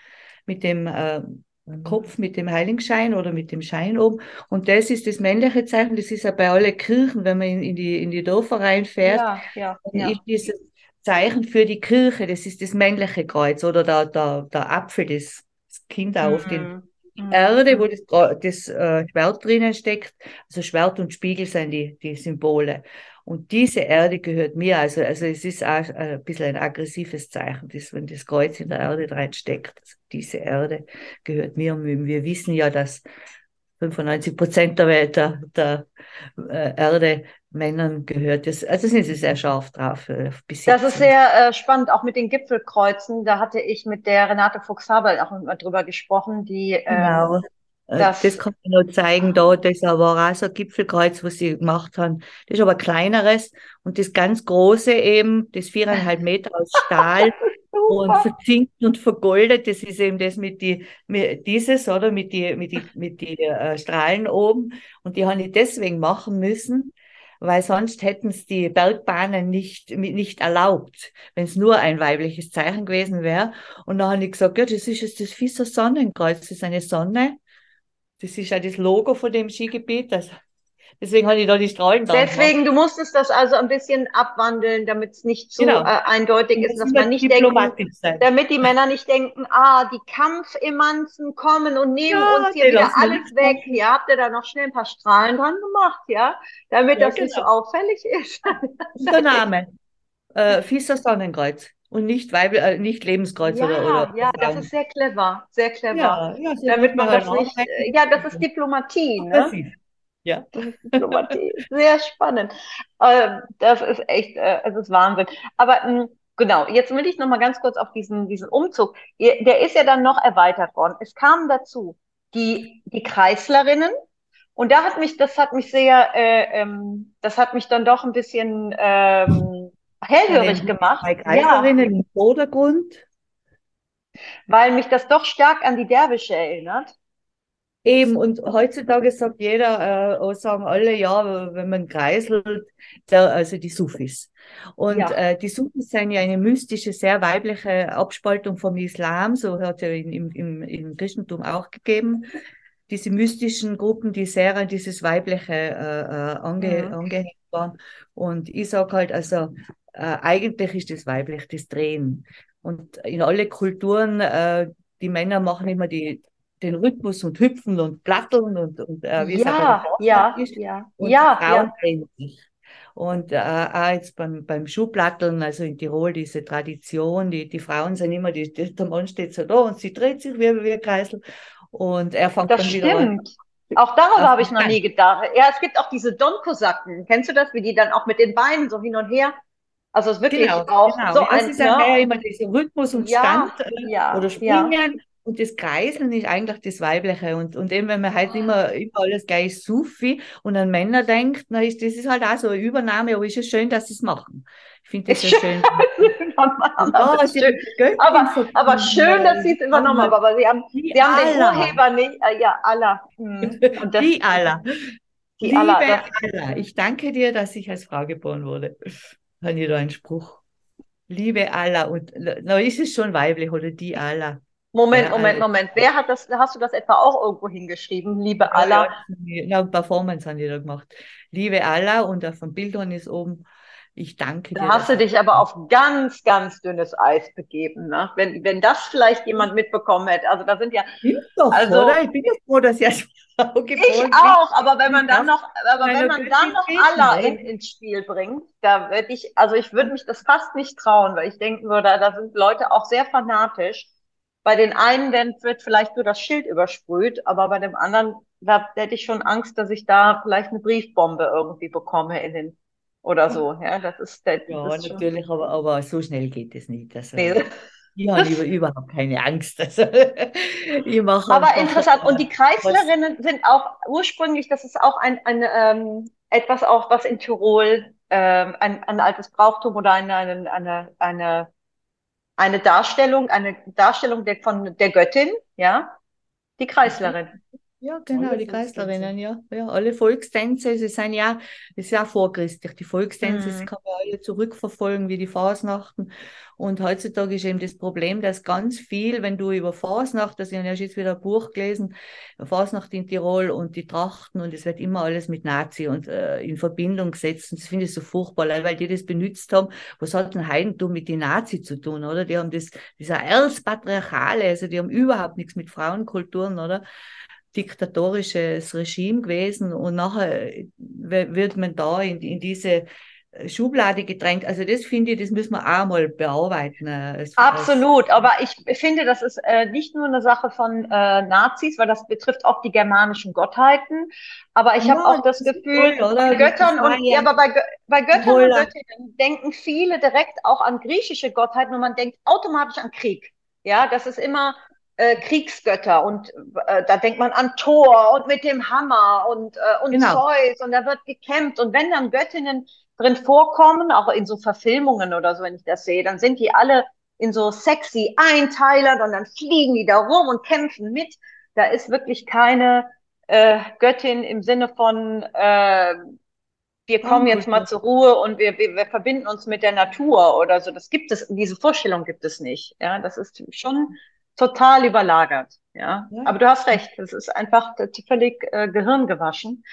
mit dem äh, Kopf mit dem Heiligenschein oder mit dem Schein oben. Und das ist das männliche Zeichen, das ist ja bei allen Kirchen, wenn man in, in, die, in die Dörfer reinfährt, ja, ja, ja. ist dieses Zeichen für die Kirche, das ist das männliche Kreuz oder der, der, der Apfel, das, das Kind auf mhm. den mhm. Erde, wo das, das äh, Schwert drinnen steckt. Also Schwert und Spiegel sind die, die Symbole. Und diese Erde gehört mir. Also, also es ist auch ein bisschen ein aggressives Zeichen, das, wenn das Kreuz in der Erde reinsteckt. Diese Erde gehört mir. Und wir wissen ja, dass 95 Prozent der, Welt, der, der äh, Erde Männern gehört. Das, also sind sie sehr scharf drauf. Äh, das ist sehr äh, spannend, auch mit den Gipfelkreuzen. Da hatte ich mit der Renate Fuchs-Habel auch mal drüber gesprochen, die ähm, genau. Äh, das, das kann ich noch zeigen, da, das war auch so ein Gipfelkreuz, was sie gemacht haben. Das ist aber kleineres und das ganz große eben, das viereinhalb Meter aus Stahl und verzinkt und vergoldet, das ist eben das mit die, mit dieses, oder, mit die, mit die, mit die äh, Strahlen oben. Und die habe ich deswegen machen müssen, weil sonst hätten es die Bergbahnen nicht, nicht erlaubt, wenn es nur ein weibliches Zeichen gewesen wäre. Und dann habe ich gesagt, ja, das ist jetzt das Fisser Sonnenkreuz, das ist eine Sonne das ist ja das Logo von dem Skigebiet. Also Deswegen habe ich da die Strahlen da Deswegen, du musstest das also ein bisschen abwandeln, damit es nicht zu Genau. äh, eindeutig ist, Das dass man nicht sein. damit die Männer nicht denken, ah, die Kampfemanzen kommen und nehmen Ja, uns hier wieder alles weg. Hier habt ihr da noch schnell ein paar Strahlen dran gemacht, ja, damit Ja, das nicht so genau. auffällig ist. Der Name. Äh, Fischer Sonnenkreuz. Und nicht Weibel, äh, nicht Lebenskreuz oder, Ja, oder ja, das ist sehr clever, sehr clever. Ja, ja, so Damit man das nicht, arbeiten. äh, ja, das ist Diplomatie, ne? Ja. Das ist Diplomatie. Sehr spannend. Ähm, das ist echt, äh, es ist Wahnsinn. Aber mh, genau, jetzt will ich noch mal ganz kurz auf diesen, diesen Umzug. Der ist ja dann noch erweitert worden. Es kamen dazu die, die Kreislerinnen. Und da hat mich, das hat mich sehr, äh, ähm, das hat mich dann doch ein bisschen ähm, hellhörig gemacht. Bei Ja, im Vordergrund. weil mich das doch stark an die Derwische erinnert. Eben, und heutzutage sagt jeder, äh, auch sagen alle, ja, wenn man kreiselt, der, also die Sufis. Und Ja. äh, die Sufis sind ja eine mystische, sehr weibliche Abspaltung vom Islam, so hat es ja im, im, im Christentum auch gegeben. Diese mystischen Gruppen, die sehr an dieses Weibliche äh, äh, ange, Mhm. angehängt waren. Und ich sage halt, also äh, eigentlich ist das weiblich, das Drehen. Und in alle Kulturen, äh, die Männer machen immer die, den Rhythmus und hüpfen und platteln und, und äh, wie es Ja, ja, ist. ja, Und ja, Frauen ja. drehen sich. Und äh, auch jetzt beim, beim Schuhplatteln, also in Tirol, diese Tradition, die, die Frauen sind immer, die, die, der Mann steht so da und sie dreht sich wie, wie ein Kreisel. Und er fängt Das dann wieder an. stimmt. Auch darüber habe ich noch nie gedacht. Ja, es gibt auch diese Don-Kosaken. Kennst du das, wie die dann auch mit den Beinen so hin und her? Also es ist wirklich Genau, auch genau. so Ja, ein, es ist ja ne? mehr immer dieser Rhythmus und Ja, Stand äh, ja, oder ja. Springen. Und das Kreiseln ist eigentlich das Weibliche. Und, und eben, wenn man halt immer, immer alles gleich Sufi und an Männer denkt, na, ist, das ist halt auch so eine Übernahme, aber ist es schön, dass sie es machen. Ich finde das ja schön. Ja, Das ist sie schön. Aber, verbunden, aber schön, dass sie es übernommen haben. Aber sie haben, Die sie haben den. Urheber nicht. Äh, ja, Allah. Hm. Und das, Die Allah. die Liebe Allah. Allah, ich danke dir, dass ich als Frau geboren wurde. Habe ich da einen Spruch? Liebe Allah. Und na, ist es schon weiblich oder die Allah? Moment, Moment, also- Moment. Wer hat das, hast du das etwa auch irgendwo hingeschrieben? Liebe Allah. Ja, Performance haben die da gemacht. Liebe Allah und auf dem Bildhorn ist oben, ich danke Da dir. hast du dich aber auf ganz, ganz dünnes Eis begeben, ne? Wenn, wenn das vielleicht jemand mitbekommen hätte. Also da sind ja, doch, Also- oder? Ich bin ja froh, dass geboren ich bin. auch, aber wenn man dann noch, aber wenn man dann noch Allah in, ins Spiel bringt, da würde ich, also ich würde mich das fast nicht trauen, weil ich denken würde, da sind Leute auch sehr fanatisch. Bei den einen dann wird vielleicht nur das Schild übersprüht, aber bei dem anderen, da hätte ich schon Angst, dass ich da vielleicht eine Briefbombe irgendwie bekomme in den, oder so, ja, das ist, das Ja, schon, natürlich, aber, aber so schnell geht es nicht. Also, nee. Habe über, überhaupt keine Angst. Also, ich mache Aber interessant. Und die Kreislerinnen sind auch ursprünglich, das ist auch ein, ein ähm, etwas auch, was in Tirol ähm, ein, ein altes Brauchtum oder eine, eine, eine, eine, eine Darstellung, eine Darstellung der, von der Göttin, ja, die Kreislerin. Ja, genau, Alle die. Kreislerinnen, ja. Ja, alle Volkstänze, sie sind ja, das ist ja auch vorchristlich. Die Volkstänze, das Mhm. kann man alle zurückverfolgen, wie die Fasnachten. Und heutzutage ist eben das Problem, dass ganz viel, wenn du über Fasnacht, also ich habe ja jetzt wieder ein Buch gelesen, Fasnacht in Tirol und die Trachten und es wird immer alles mit Nazi und äh, in Verbindung gesetzt. Und das finde ich so furchtbar, weil die das benutzt haben. Was hat ein Heidentum mit den Nazi zu tun, oder? Die haben das, dieser Erzpatriarchale, also die haben überhaupt nichts mit Frauenkulturen, oder? Diktatorisches Regime gewesen und nachher w- wird man da in, in diese Schublade gedrängt. Also das finde ich, das müssen wir auch mal bearbeiten. äh, als- Absolut, aber ich finde, das ist äh, nicht nur eine Sache von äh, Nazis, weil das betrifft auch die germanischen Gottheiten. Aber ich habe Ja, auch das das Gefühl, toll, bei Göttern und ja, aber bei, bei Göttern und Holla. Göttinnen denken viele direkt auch an griechische Gottheiten und man denkt automatisch an Krieg. Ja, das ist immer äh, Kriegsgötter und äh, da denkt man an Thor und mit dem Hammer und, äh, und Genau. Zeus und da wird gekämpft und wenn dann Göttinnen drin vorkommen, auch in so Verfilmungen oder so, wenn ich das sehe, dann sind die alle in so sexy Einteilern und dann fliegen die da rum und kämpfen mit. Da ist wirklich keine äh, Göttin im Sinne von äh, wir kommen jetzt mal zur Ruhe und wir, wir, wir verbinden uns mit der Natur oder so. Das gibt es, diese Vorstellung gibt es nicht. Ja, das ist schon total überlagert. Ja, ja. aber du hast recht, das ist einfach völlig äh, gehirngewaschen,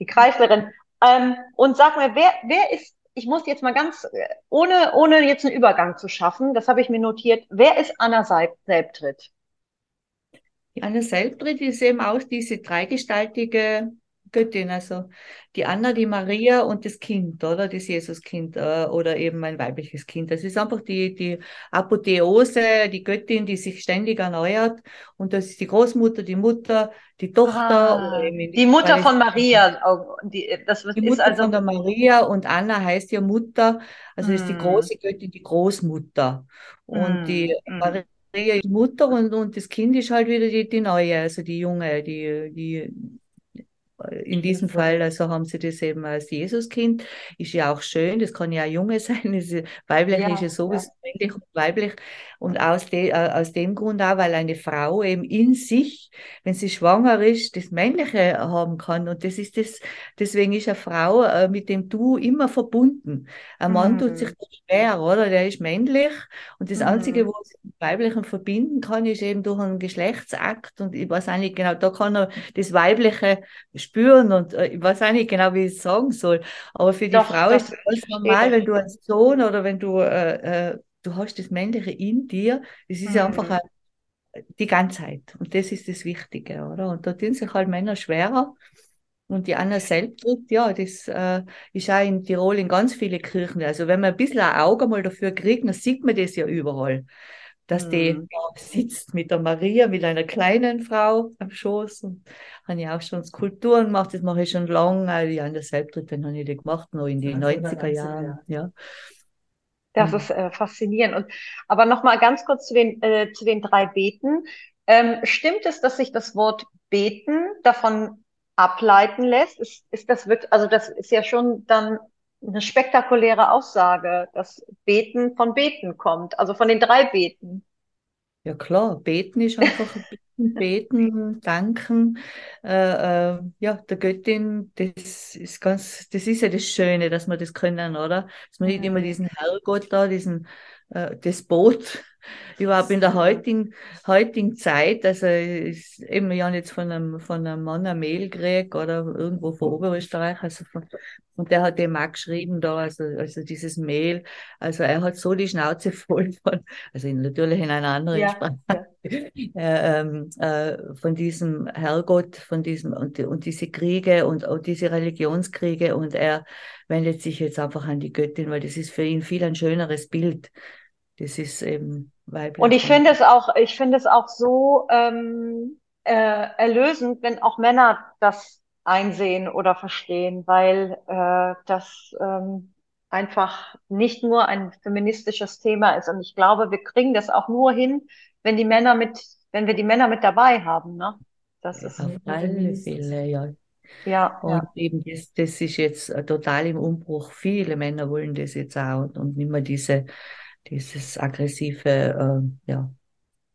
die Kreislerin. Ähm, und sag mir, wer, wer ist, ich muss jetzt mal ganz, äh, ohne, ohne jetzt einen Übergang zu schaffen, das habe ich mir notiert, wer ist Anna Selbtritt? Die Anna Selbtritt ist eben auch diese dreigestaltige Göttin, also die Anna, die Maria und das Kind, oder? Das Jesuskind äh, oder eben ein weibliches Kind. Das ist einfach die, die Apotheose, die Göttin, die sich ständig erneuert. Und das ist die Großmutter, die Mutter, die Tochter. Ah, die Mutter von Maria. Die, das die Mutter also von der Maria und Anna heißt ja Mutter. Also mm. ist die hm. große Göttin die Großmutter. Und mm. die hm. Maria die Mutter und, und das Kind ist halt wieder die, die neue, also die junge, die, die in diesem Fall, also haben sie das eben als Jesuskind, ist ja auch schön, das kann ja auch Junge sein, ist, weiblich ja, ist ja sowieso ja. männlich und weiblich. Und aus, de, äh, aus dem Grund auch, weil eine Frau eben in sich, wenn sie schwanger ist, das Männliche haben kann. Und das ist das, deswegen ist eine Frau äh, mit dem Du immer verbunden. Ein Mann mhm. tut sich schwer, oder? Der ist männlich. Und das mhm. Einzige, wo mit Weiblichen verbinden kann, ist eben durch einen Geschlechtsakt. Und ich weiß auch nicht genau, da kann er das Weibliche spüren und äh, ich weiß auch nicht genau, wie ich es sagen soll. Aber für die Doch, Frau ist es ganz normal, wenn du als Sohn oder wenn du, äh, äh, du hast das Männliche in dir, das ist mhm. einfach eine, die Ganzheit. Und das ist das Wichtige, oder? Und da tun sich halt Männer schwerer. Und die Anna Selbstritt, ja, das äh, ist auch in Tirol in ganz viele Kirchen. Also wenn man ein bisschen ein Auge mal dafür kriegt, dann sieht man das ja überall dass die mhm. sitzt mit der Maria, mit einer kleinen Frau am Schoß. Und habe ich auch schon Skulpturen gemacht, das mache ich schon lange. Also ja, in der Selbsttritt habe ich die gemacht, noch in die 90er Jahren. Ja. Das mhm. ist äh, faszinierend. Und, aber nochmal ganz kurz zu den, äh, zu den drei Beten. Ähm, stimmt es, dass sich das Wort beten davon ableiten lässt? Ist, ist das wirklich, also das ist ja schon dann eine spektakuläre Aussage, dass Beten von Beten kommt, also von den drei Beten. Ja klar, beten ist einfach beten, beten, danken. Äh, äh, ja, der Göttin, das ist ganz, das ist ja das Schöne, dass wir das können, oder? Dass man nicht immer diesen Herrgott da, diesen äh, Despot überhaupt in der heutigen, heutigen Zeit, also ist eben ja jetzt von einem, von einem Mann eine Mail gekriegt oder irgendwo von Oberösterreich, also von, und der hat dem auch geschrieben da, also, also dieses Mail, also er hat so die Schnauze voll von, also natürlich in einer anderen ja, Sprache, ja. äh, ähm, äh, von diesem Herrgott, von diesem, und, und diese Kriege und, und diese Religionskriege und er wendet sich jetzt einfach an die Göttin, weil das ist für ihn viel ein schöneres Bild. Das ist eben weiblich. Und ich finde es auch, ich finde es auch so ähm, äh, erlösend, wenn auch Männer das einsehen oder verstehen, weil äh, das ähm, einfach nicht nur ein feministisches Thema ist. Und ich glaube, wir kriegen das auch nur hin, wenn die Männer mit, wenn wir die Männer mit dabei haben. Ne? Das ist auf alle Fälle, ja. Ja, und ja. eben das, das ist jetzt total im Umbruch. Viele Männer wollen das jetzt auch und, und nicht mehr diese dieses aggressive, äh, ja,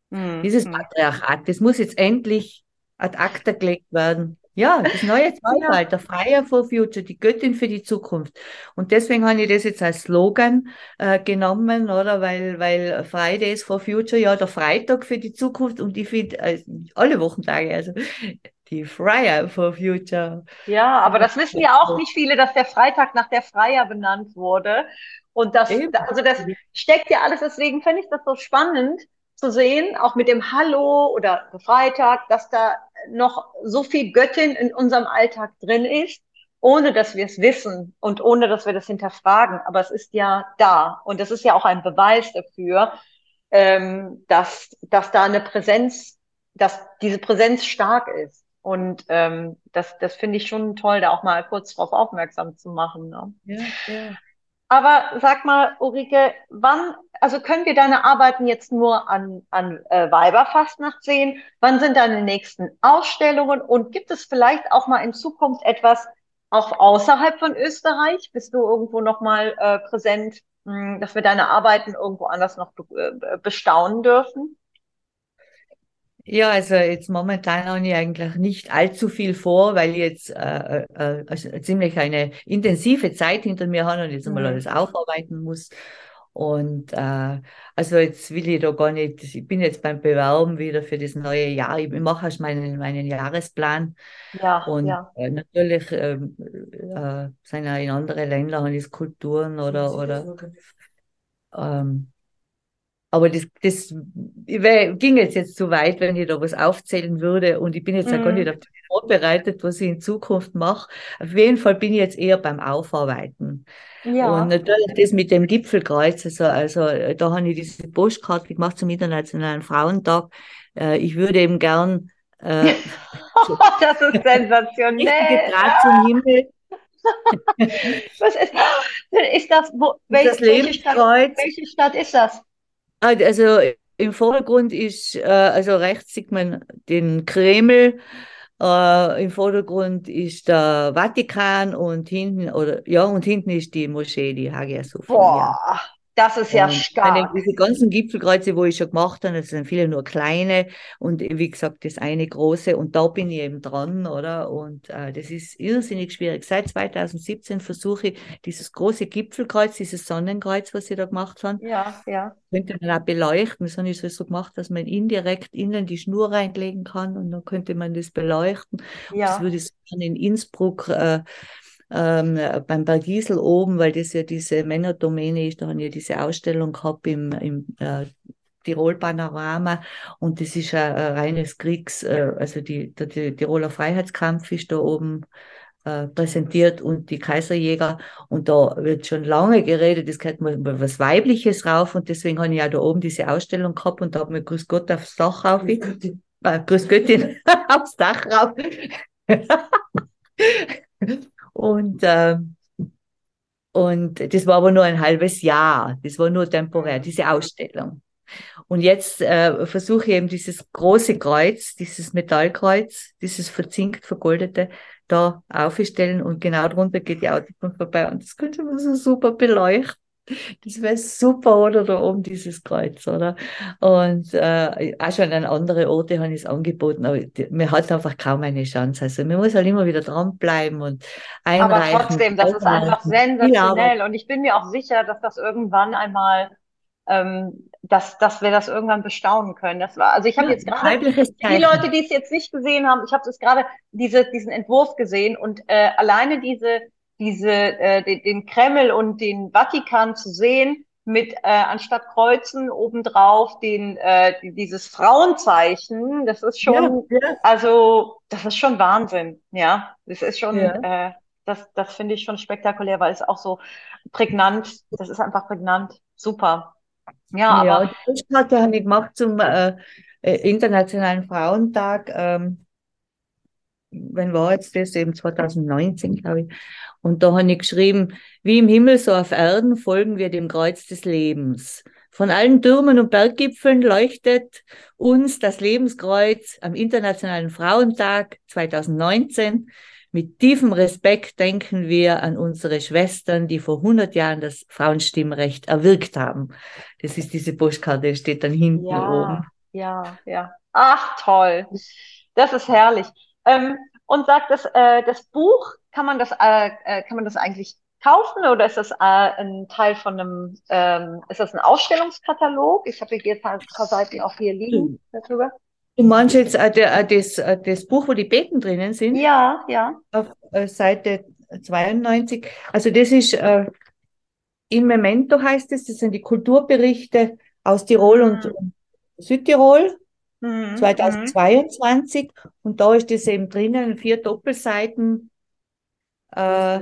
mhm. dieses mhm. Patriarchat, das muss jetzt endlich ad acta gelegt werden. Ja, das neue Zeitalter, Freier for Future, die Göttin für die Zukunft. Und deswegen habe ich das jetzt als Slogan äh, genommen, oder? Weil, weil Fridays for Future, ja, der Freitag für die Zukunft und ich finde äh, alle Wochentage, also die Freier for Future. Ja, aber das wissen ja auch nicht viele, dass der Freitag nach der Freier benannt wurde. Und das, Eben. also das steckt ja alles, deswegen finde ich das so spannend zu sehen, auch mit dem Hallo oder Freitag, dass da noch so viel Göttin in unserem Alltag drin ist, ohne dass wir es wissen und ohne dass wir das hinterfragen. Aber es ist ja da. Und das ist ja auch ein Beweis dafür, ähm, dass, dass da eine Präsenz, dass diese Präsenz stark ist. Und ähm, das, das finde ich schon toll, da auch mal kurz drauf aufmerksam zu machen. Ne? Ja, ja. Aber sag mal, Ulrike, wann, also können wir deine Arbeiten jetzt nur an, an äh, Weiberfastnacht sehen? Wann sind deine nächsten Ausstellungen? Und gibt es vielleicht auch mal in Zukunft etwas auch außerhalb von Österreich? Bist du irgendwo nochmal äh, präsent, mh, hm, dass wir deine Arbeiten irgendwo anders noch äh, bestaunen dürfen? Ja, also jetzt momentan habe ich eigentlich nicht allzu viel vor, weil ich jetzt äh, äh, also ziemlich eine intensive Zeit hinter mir habe und jetzt einmal mhm. alles aufarbeiten muss. Und äh, also jetzt will ich da gar nicht, ich bin jetzt beim Bewerben wieder für das neue Jahr. Ich mache erst meinen, meinen Jahresplan. Ja, und ja. Äh, natürlich ähm, äh, sind auch in andere Länder haben es Kulturen oder, oder ähm, aber das, das wär, ging jetzt, jetzt zu weit, wenn ich da was aufzählen würde. Und ich bin jetzt mhm. auch gar nicht auf das vorbereitet, was ich in Zukunft mache. Auf jeden Fall bin ich jetzt eher beim Aufarbeiten. Ja. Und natürlich das mit dem Gipfelkreuz, also, also da habe ich diese Postkarte gemacht zum Internationalen Frauentag. Äh, ich würde eben gern äh, das ist sensationell. Zum Himmel. Was ist, ist das? Wo, welch, das welche, Stadt, welche Stadt ist das? Ah, also im Vordergrund ist, äh, also rechts sieht man den Kreml, äh, im Vordergrund ist der Vatikan und hinten, oder ja, und hinten ist die Moschee, die Hagia Sophia. Boah, das ist ja und stark. Diese ganzen Gipfelkreuze, wo ich schon gemacht habe, das sind viele nur kleine und wie gesagt, das eine große und da bin ich eben dran, oder? Und äh, das ist irrsinnig schwierig. Seit 2017 versuche ich dieses große Gipfelkreuz, dieses Sonnenkreuz, was sie da gemacht haben. Ja, ja. Könnte man auch beleuchten. Das habe ich so gemacht, dass man indirekt innen die Schnur reinlegen kann und dann könnte man das beleuchten. Ja. Das würde ich in Innsbruck äh, ähm, beim Bergisel oben, weil das ja diese Männerdomäne ist, da haben ja diese Ausstellung gehabt im, im äh, Tirol Panorama. Und das ist ein, ein reines Kriegs, äh, also die, der, der Tiroler Freiheitskampf ist da oben äh, präsentiert und die Kaiserjäger. Und da wird schon lange geredet, es gehört mal was Weibliches rauf. Und deswegen habe ich ja da oben diese Ausstellung gehabt und da habe mir Grüß Gott aufs Dach rauf, äh, Grüß Göttin aufs Dach rauf. Und, äh, und das war aber nur ein halbes Jahr. Das war nur temporär, diese Ausstellung. Und jetzt äh, versuche ich eben dieses große Kreuz, dieses Metallkreuz, dieses verzinkt, vergoldete, da aufzustellen und genau drunter geht die Autobahn vorbei und das könnte man so super beleuchten. Das wäre super, oder? Da oben dieses Kreuz, oder? Und äh, auch schon an andere Orte habe ich es angeboten, aber man hat einfach kaum eine Chance. Also man muss halt immer wieder dranbleiben und einreichen. Aber trotzdem, das ist einfach sensationell. Ja, und ich bin mir auch sicher, dass das irgendwann einmal ähm, dass, dass wir das irgendwann bestaunen können. Das war, also ich habe ja, jetzt gerade die Leute, die es jetzt nicht gesehen haben, ich habe es gerade diese, diesen Entwurf gesehen und äh, alleine diese diese, äh, den, den Kreml und den Vatikan zu sehen, mit äh, anstatt Kreuzen obendrauf den äh, dieses Frauenzeichen, das ist schon, ja, ja. also das ist schon Wahnsinn, ja, das ist schon, ja. äh, das das finde ich schon spektakulär, weil es auch so prägnant, das ist einfach prägnant, super. Ja, ja aber Postkarte habe ich gemacht zum äh, äh Internationalen Frauentag. Ähm, wann war jetzt das? Eben 2019, glaube ich. Und da habe ich geschrieben, wie im Himmel, so auf Erden folgen wir dem Kreuz des Lebens. Von allen Türmen und Berggipfeln leuchtet uns das Lebenskreuz am Internationalen Frauentag 2019. Mit tiefem Respekt denken wir an unsere Schwestern, die vor 100 Jahren das Frauenstimmrecht erwirkt haben. Das ist diese Postkarte, steht dann hinten ja, oben. Ja, ja. Ach, toll. Das ist herrlich. Ähm, und sagt, dass äh, das Buch kann man das äh, äh, kann man das eigentlich kaufen oder ist das äh, ein Teil von einem ähm, ist das ein Ausstellungskatalog? Ich habe hier ein paar Seiten auch hier liegen darüber. Du meinst jetzt äh, der, äh, das, äh, das Buch, wo die Beten drinnen sind? Ja, ja. Auf äh, Seite 92. Also das ist äh, in Memento heißt es, das sind die Kulturberichte aus Tirol mhm. und Südtirol. 2022 mhm, mhm. und da ist das eben drinnen, vier Doppelseiten äh,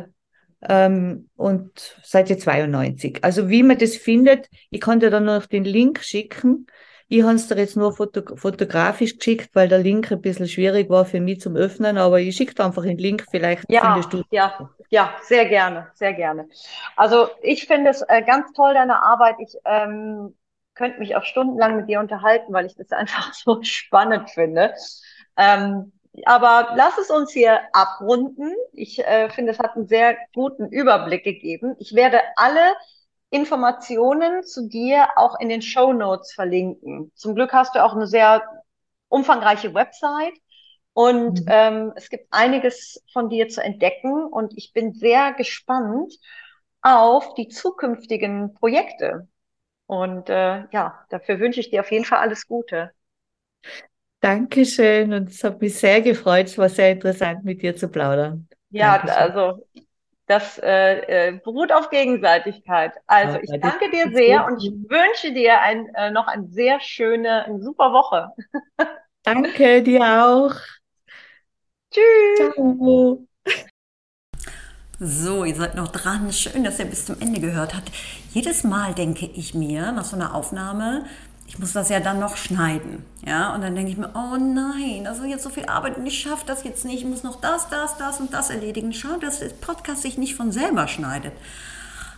ähm, und Seite 92. Also wie man das findet, ich kann dir dann noch den Link schicken. Ich habe es dir jetzt nur foto fotografisch geschickt, weil der Link ein bisschen schwierig war für mich zum Öffnen, aber ich schicke einfach den Link, vielleicht ja, findest du. Ja, ja, sehr gerne, sehr gerne. Also ich finde es äh, ganz toll, deine Arbeit. Ich ähm, könnte mich auch stundenlang mit dir unterhalten, weil ich das einfach so spannend finde. Ähm, aber lass es uns hier abrunden. Ich äh, finde, es hat einen sehr guten Überblick gegeben. Ich werde alle Informationen zu dir auch in den Show Notes verlinken. Zum Glück hast du auch eine sehr umfangreiche Website und mhm. ähm, es gibt einiges von dir zu entdecken und ich bin sehr gespannt auf die zukünftigen Projekte Und äh, ja, dafür wünsche ich dir auf jeden Fall alles Gute. Dankeschön und es hat mich sehr gefreut. Es war sehr interessant, mit dir zu plaudern. Ja, Dankeschön. also das äh, äh, beruht auf Gegenseitigkeit. Also ich danke dir sehr und ich wünsche dir ein, äh, noch eine sehr schöne, eine super Woche. Danke dir auch. Tschüss. Ciao. So, ihr seid noch dran. Schön, dass ihr bis zum Ende gehört habt. Jedes Mal denke ich mir nach so einer Aufnahme, ich muss das ja dann noch schneiden. Ja, und dann denke ich mir, oh nein, das ist jetzt so viel Arbeit und ich schaffe das jetzt nicht. Ich muss noch das, das, das und das erledigen. Schau, dass der Podcast sich nicht von selber schneidet.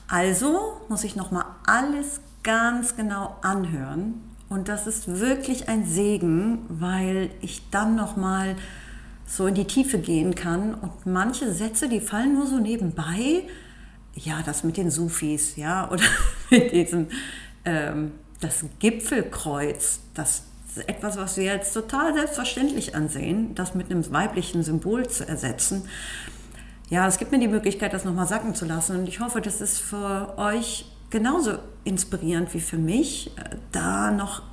Also muss ich nochmal alles ganz genau anhören. Und das ist wirklich ein Segen, weil ich dann nochmal so in die Tiefe gehen kann. Und manche Sätze, die fallen nur so nebenbei. Ja, das mit den Sufis, ja, oder mit diesem ähm, das Gipfelkreuz, das ist etwas, was wir jetzt total selbstverständlich ansehen, das mit einem weiblichen Symbol zu ersetzen. Ja, es gibt mir die Möglichkeit, das nochmal sacken zu lassen und ich hoffe, das ist für euch genauso inspirierend wie für mich, da noch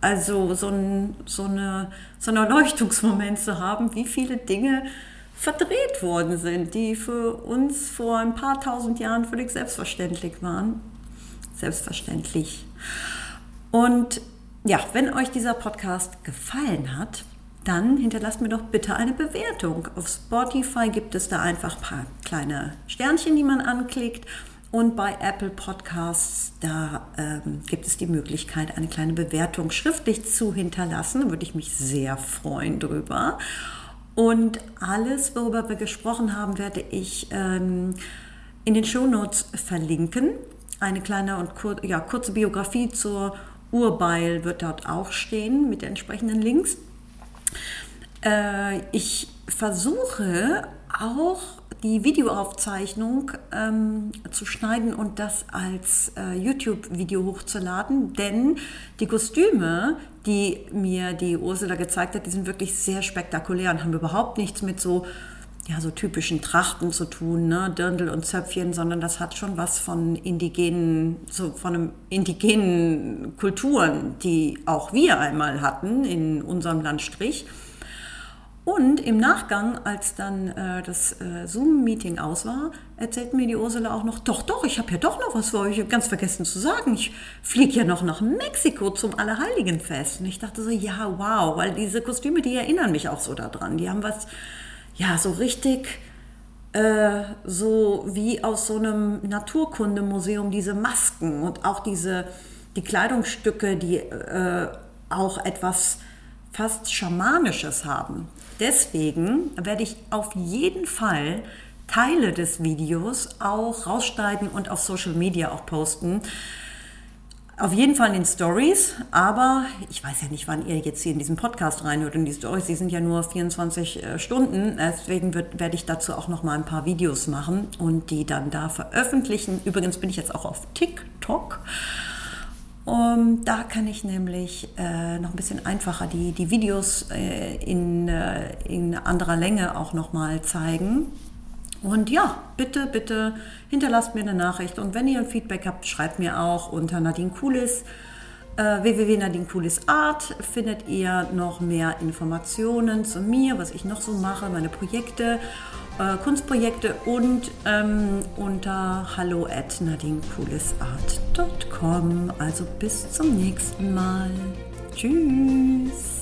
also so, ein, so, eine, so einen Erleuchtungsmoment zu haben, wie viele Dinge verdreht worden sind, die für uns vor ein paar tausend Jahren völlig selbstverständlich waren. Selbstverständlich. Und ja, wenn euch dieser Podcast gefallen hat, dann hinterlasst mir doch bitte eine Bewertung. Auf Spotify gibt es da einfach ein paar kleine Sternchen, die man anklickt. Und bei Apple Podcasts, da ähm, gibt es die Möglichkeit, eine kleine Bewertung schriftlich zu hinterlassen. Da würde ich mich sehr freuen drüber. Und alles, worüber wir gesprochen haben, werde ich ähm, in den Shownotes verlinken. Eine kleine und kur ja, kurze Biografie zur Urbeil wird dort auch stehen mit den entsprechenden Links. Äh, ich versuche auch die Videoaufzeichnung ähm, zu schneiden und das als äh, YouTube-Video hochzuladen, denn die Kostüme, die mir die Ursula gezeigt hat, die sind wirklich sehr spektakulär und haben überhaupt nichts mit so ja, so typischen Trachten zu tun, ne? Dirndl und Zöpfchen, sondern das hat schon was von indigenen, so von einem indigenen Kulturen, die auch wir einmal hatten in unserem Landstrich. Und im Nachgang, als dann äh, das äh, Zoom-Meeting aus war, erzählt mir die Ursula auch noch, doch, doch, ich habe ja doch noch was für euch, ich habe ganz vergessen zu sagen, ich fliege ja noch nach Mexiko zum Allerheiligenfest. Und ich dachte so, ja, wow, weil diese Kostüme, die erinnern mich auch so daran, die haben was ja, so richtig äh, so wie aus so einem Naturkundemuseum diese Masken und auch diese die Kleidungsstücke, die äh, auch etwas fast Schamanisches haben. Deswegen werde ich auf jeden Fall Teile des Videos auch rausschneiden und auf Social Media auch posten. Auf jeden Fall in Stories, aber ich weiß ja nicht, wann ihr jetzt hier in diesen Podcast reinhört. Und die Stories, die sind ja nur 24 äh, Stunden. Deswegen wird, werde ich dazu auch noch mal ein paar Videos machen und die dann da veröffentlichen. Übrigens bin ich jetzt auch auf TikTok. Um, da kann ich nämlich äh, noch ein bisschen einfacher die, die Videos äh, in, äh, in anderer Länge auch noch mal zeigen. Und ja, bitte, bitte hinterlasst mir eine Nachricht. Und wenn ihr ein Feedback habt, schreibt mir auch unter Nadine Kulis. Äh, www.nadinekulisart findet ihr noch mehr Informationen zu mir, was ich noch so mache, meine Projekte, äh, Kunstprojekte und ähm, unter hallo at nadinekulisart.com. Also bis zum nächsten Mal. Tschüss.